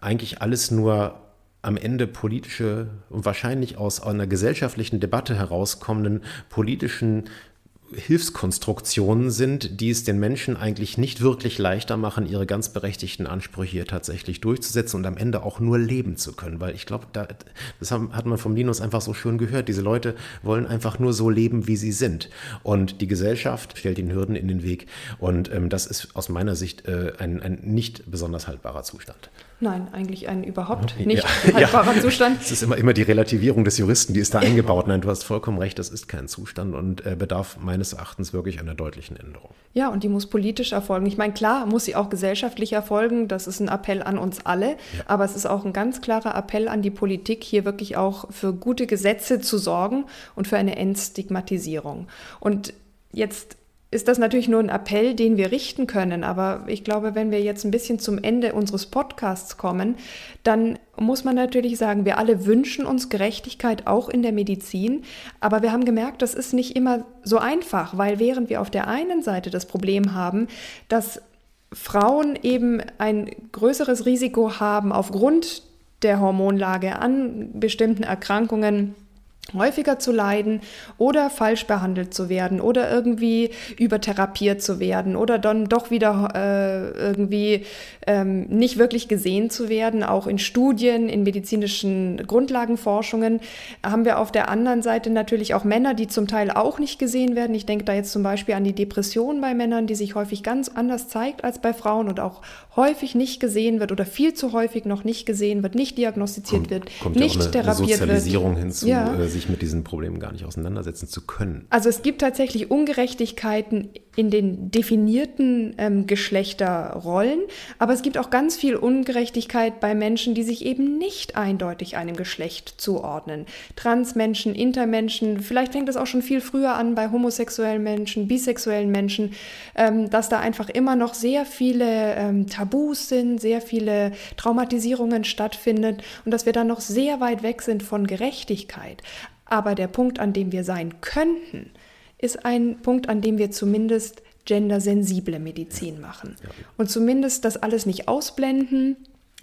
eigentlich alles nur am Ende politische und wahrscheinlich aus einer gesellschaftlichen Debatte herauskommenden politischen Hilfskonstruktionen sind, die es den Menschen eigentlich nicht wirklich leichter machen, ihre ganz berechtigten Ansprüche hier tatsächlich durchzusetzen und am Ende auch nur leben zu können. Weil ich glaube, da, das hat man vom Linus einfach so schön gehört. Diese Leute wollen einfach nur so leben, wie sie sind. Und die Gesellschaft stellt ihnen Hürden in den Weg. Und ähm, das ist aus meiner Sicht äh, ein, ein nicht besonders haltbarer Zustand. Nein, eigentlich ein überhaupt nicht ja, haltbarer ja. Zustand. Es ist immer, immer die Relativierung des Juristen, die ist da eingebaut. Nein, du hast vollkommen recht, das ist kein Zustand und äh, bedarf meines Erachtens wirklich einer deutlichen Änderung. Ja, und die muss politisch erfolgen. Ich meine, klar muss sie auch gesellschaftlich erfolgen, das ist ein Appell an uns alle, ja. aber es ist auch ein ganz klarer Appell an die Politik, hier wirklich auch für gute Gesetze zu sorgen und für eine Entstigmatisierung. Und jetzt ist das natürlich nur ein Appell, den wir richten können. Aber ich glaube, wenn wir jetzt ein bisschen zum Ende unseres Podcasts kommen, dann muss man natürlich sagen, wir alle wünschen uns Gerechtigkeit auch in der Medizin. Aber wir haben gemerkt, das ist nicht immer so einfach, weil während wir auf der einen Seite das Problem haben, dass Frauen eben ein größeres Risiko haben aufgrund der Hormonlage an bestimmten Erkrankungen häufiger zu leiden oder falsch behandelt zu werden oder irgendwie übertherapiert zu werden oder dann doch wieder äh, irgendwie ähm, nicht wirklich gesehen zu werden. Auch in Studien, in medizinischen Grundlagenforschungen haben wir auf der anderen Seite natürlich auch Männer, die zum Teil auch nicht gesehen werden. Ich denke da jetzt zum Beispiel an die Depression bei Männern, die sich häufig ganz anders zeigt als bei Frauen und auch häufig nicht gesehen wird oder viel zu häufig noch nicht gesehen wird, nicht diagnostiziert kommt, wird, kommt nicht ja eine, therapiert eine Sozialisierung wird. hinzu, Ja. äh, sich mit diesen Problemen gar nicht auseinandersetzen zu können. Also es gibt tatsächlich Ungerechtigkeiten in den definierten ähm, Geschlechterrollen, aber es gibt auch ganz viel Ungerechtigkeit bei Menschen, die sich eben nicht eindeutig einem Geschlecht zuordnen. Transmenschen, Intermenschen, vielleicht fängt es auch schon viel früher an bei homosexuellen Menschen, bisexuellen Menschen, ähm, dass da einfach immer noch sehr viele ähm, Tabus sind, sehr viele Traumatisierungen stattfinden und dass wir da noch sehr weit weg sind von Gerechtigkeit. Aber der Punkt, an dem wir sein könnten, ist ein Punkt, an dem wir zumindest gendersensible Medizin machen. Und zumindest das alles nicht ausblenden,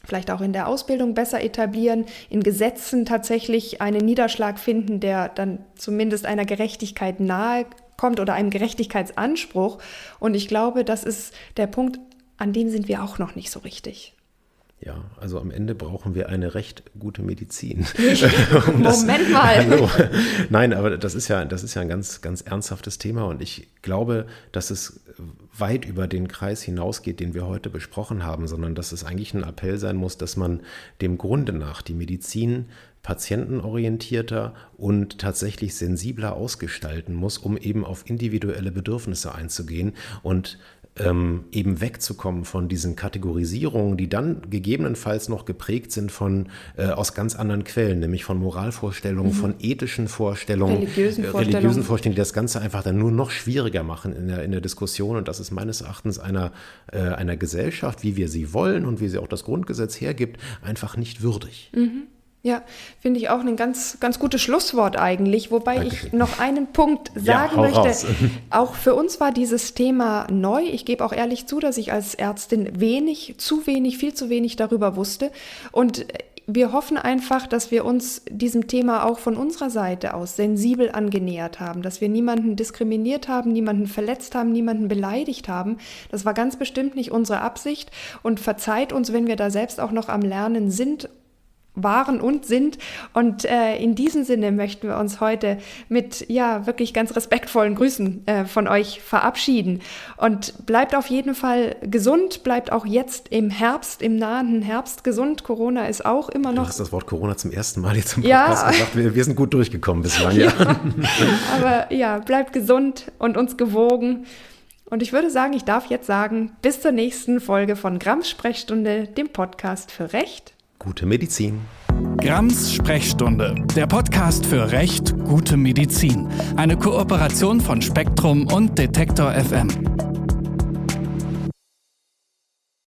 vielleicht auch in der Ausbildung besser etablieren, in Gesetzen tatsächlich einen Niederschlag finden, der dann zumindest einer Gerechtigkeit nahe kommt oder einem Gerechtigkeitsanspruch. Und ich glaube, das ist der Punkt, an dem sind wir auch noch nicht so richtig. Ja, also am Ende brauchen wir eine recht gute Medizin. Moment mal. Hallo. Nein, aber das ist ja, das ist ja ein ganz, ganz ernsthaftes Thema und ich glaube, dass es weit über den Kreis hinausgeht, den wir heute besprochen haben, sondern dass es eigentlich ein Appell sein muss, dass man dem Grunde nach die Medizin patientenorientierter und tatsächlich sensibler ausgestalten muss, um eben auf individuelle Bedürfnisse einzugehen und ähm, eben wegzukommen von diesen Kategorisierungen, die dann gegebenenfalls noch geprägt sind von äh, aus ganz anderen Quellen, nämlich von Moralvorstellungen, von ethischen Vorstellungen, Religiösen äh, Vorstellungen. religiösen Vorstellungen, die das Ganze einfach dann nur noch schwieriger machen in der, in der Diskussion. Und das ist meines Erachtens einer, äh, einer Gesellschaft, wie wir sie wollen und wie sie auch das Grundgesetz hergibt, einfach nicht würdig. Ja, finde ich auch ein ganz, ganz gutes Schlusswort eigentlich, wobei Dankeschön. ich noch einen Punkt Ja, sagen hau möchte. raus. Auch für uns war dieses Thema neu. Ich gebe auch ehrlich zu, dass ich als Ärztin wenig, zu wenig, viel zu wenig darüber wusste. Und wir hoffen einfach, dass wir uns diesem Thema auch von unserer Seite aus sensibel angenähert haben, dass wir niemanden diskriminiert haben, niemanden verletzt haben, niemanden beleidigt haben. Das war ganz bestimmt nicht unsere Absicht und verzeiht uns, wenn wir da selbst auch noch am Lernen sind waren und sind. Und äh, in diesem Sinne möchten wir uns heute mit ja wirklich ganz respektvollen Grüßen äh, von euch verabschieden. Und bleibt auf jeden Fall gesund, bleibt auch jetzt im Herbst, im nahenden Herbst gesund. Corona ist auch immer Du noch. hast das Wort Corona zum ersten Mal jetzt im Ja. Podcast gesagt. Wir, wir sind gut durchgekommen bislang, ja. Aber ja, bleibt gesund und uns gewogen. Und ich würde sagen, ich darf jetzt sagen, bis zur nächsten Folge von Grams Sprechstunde, dem Podcast für Recht. Gute Medizin. Grams Sprechstunde, der Podcast für Recht, gute Medizin. Eine Kooperation von Spektrum und Detektor FM.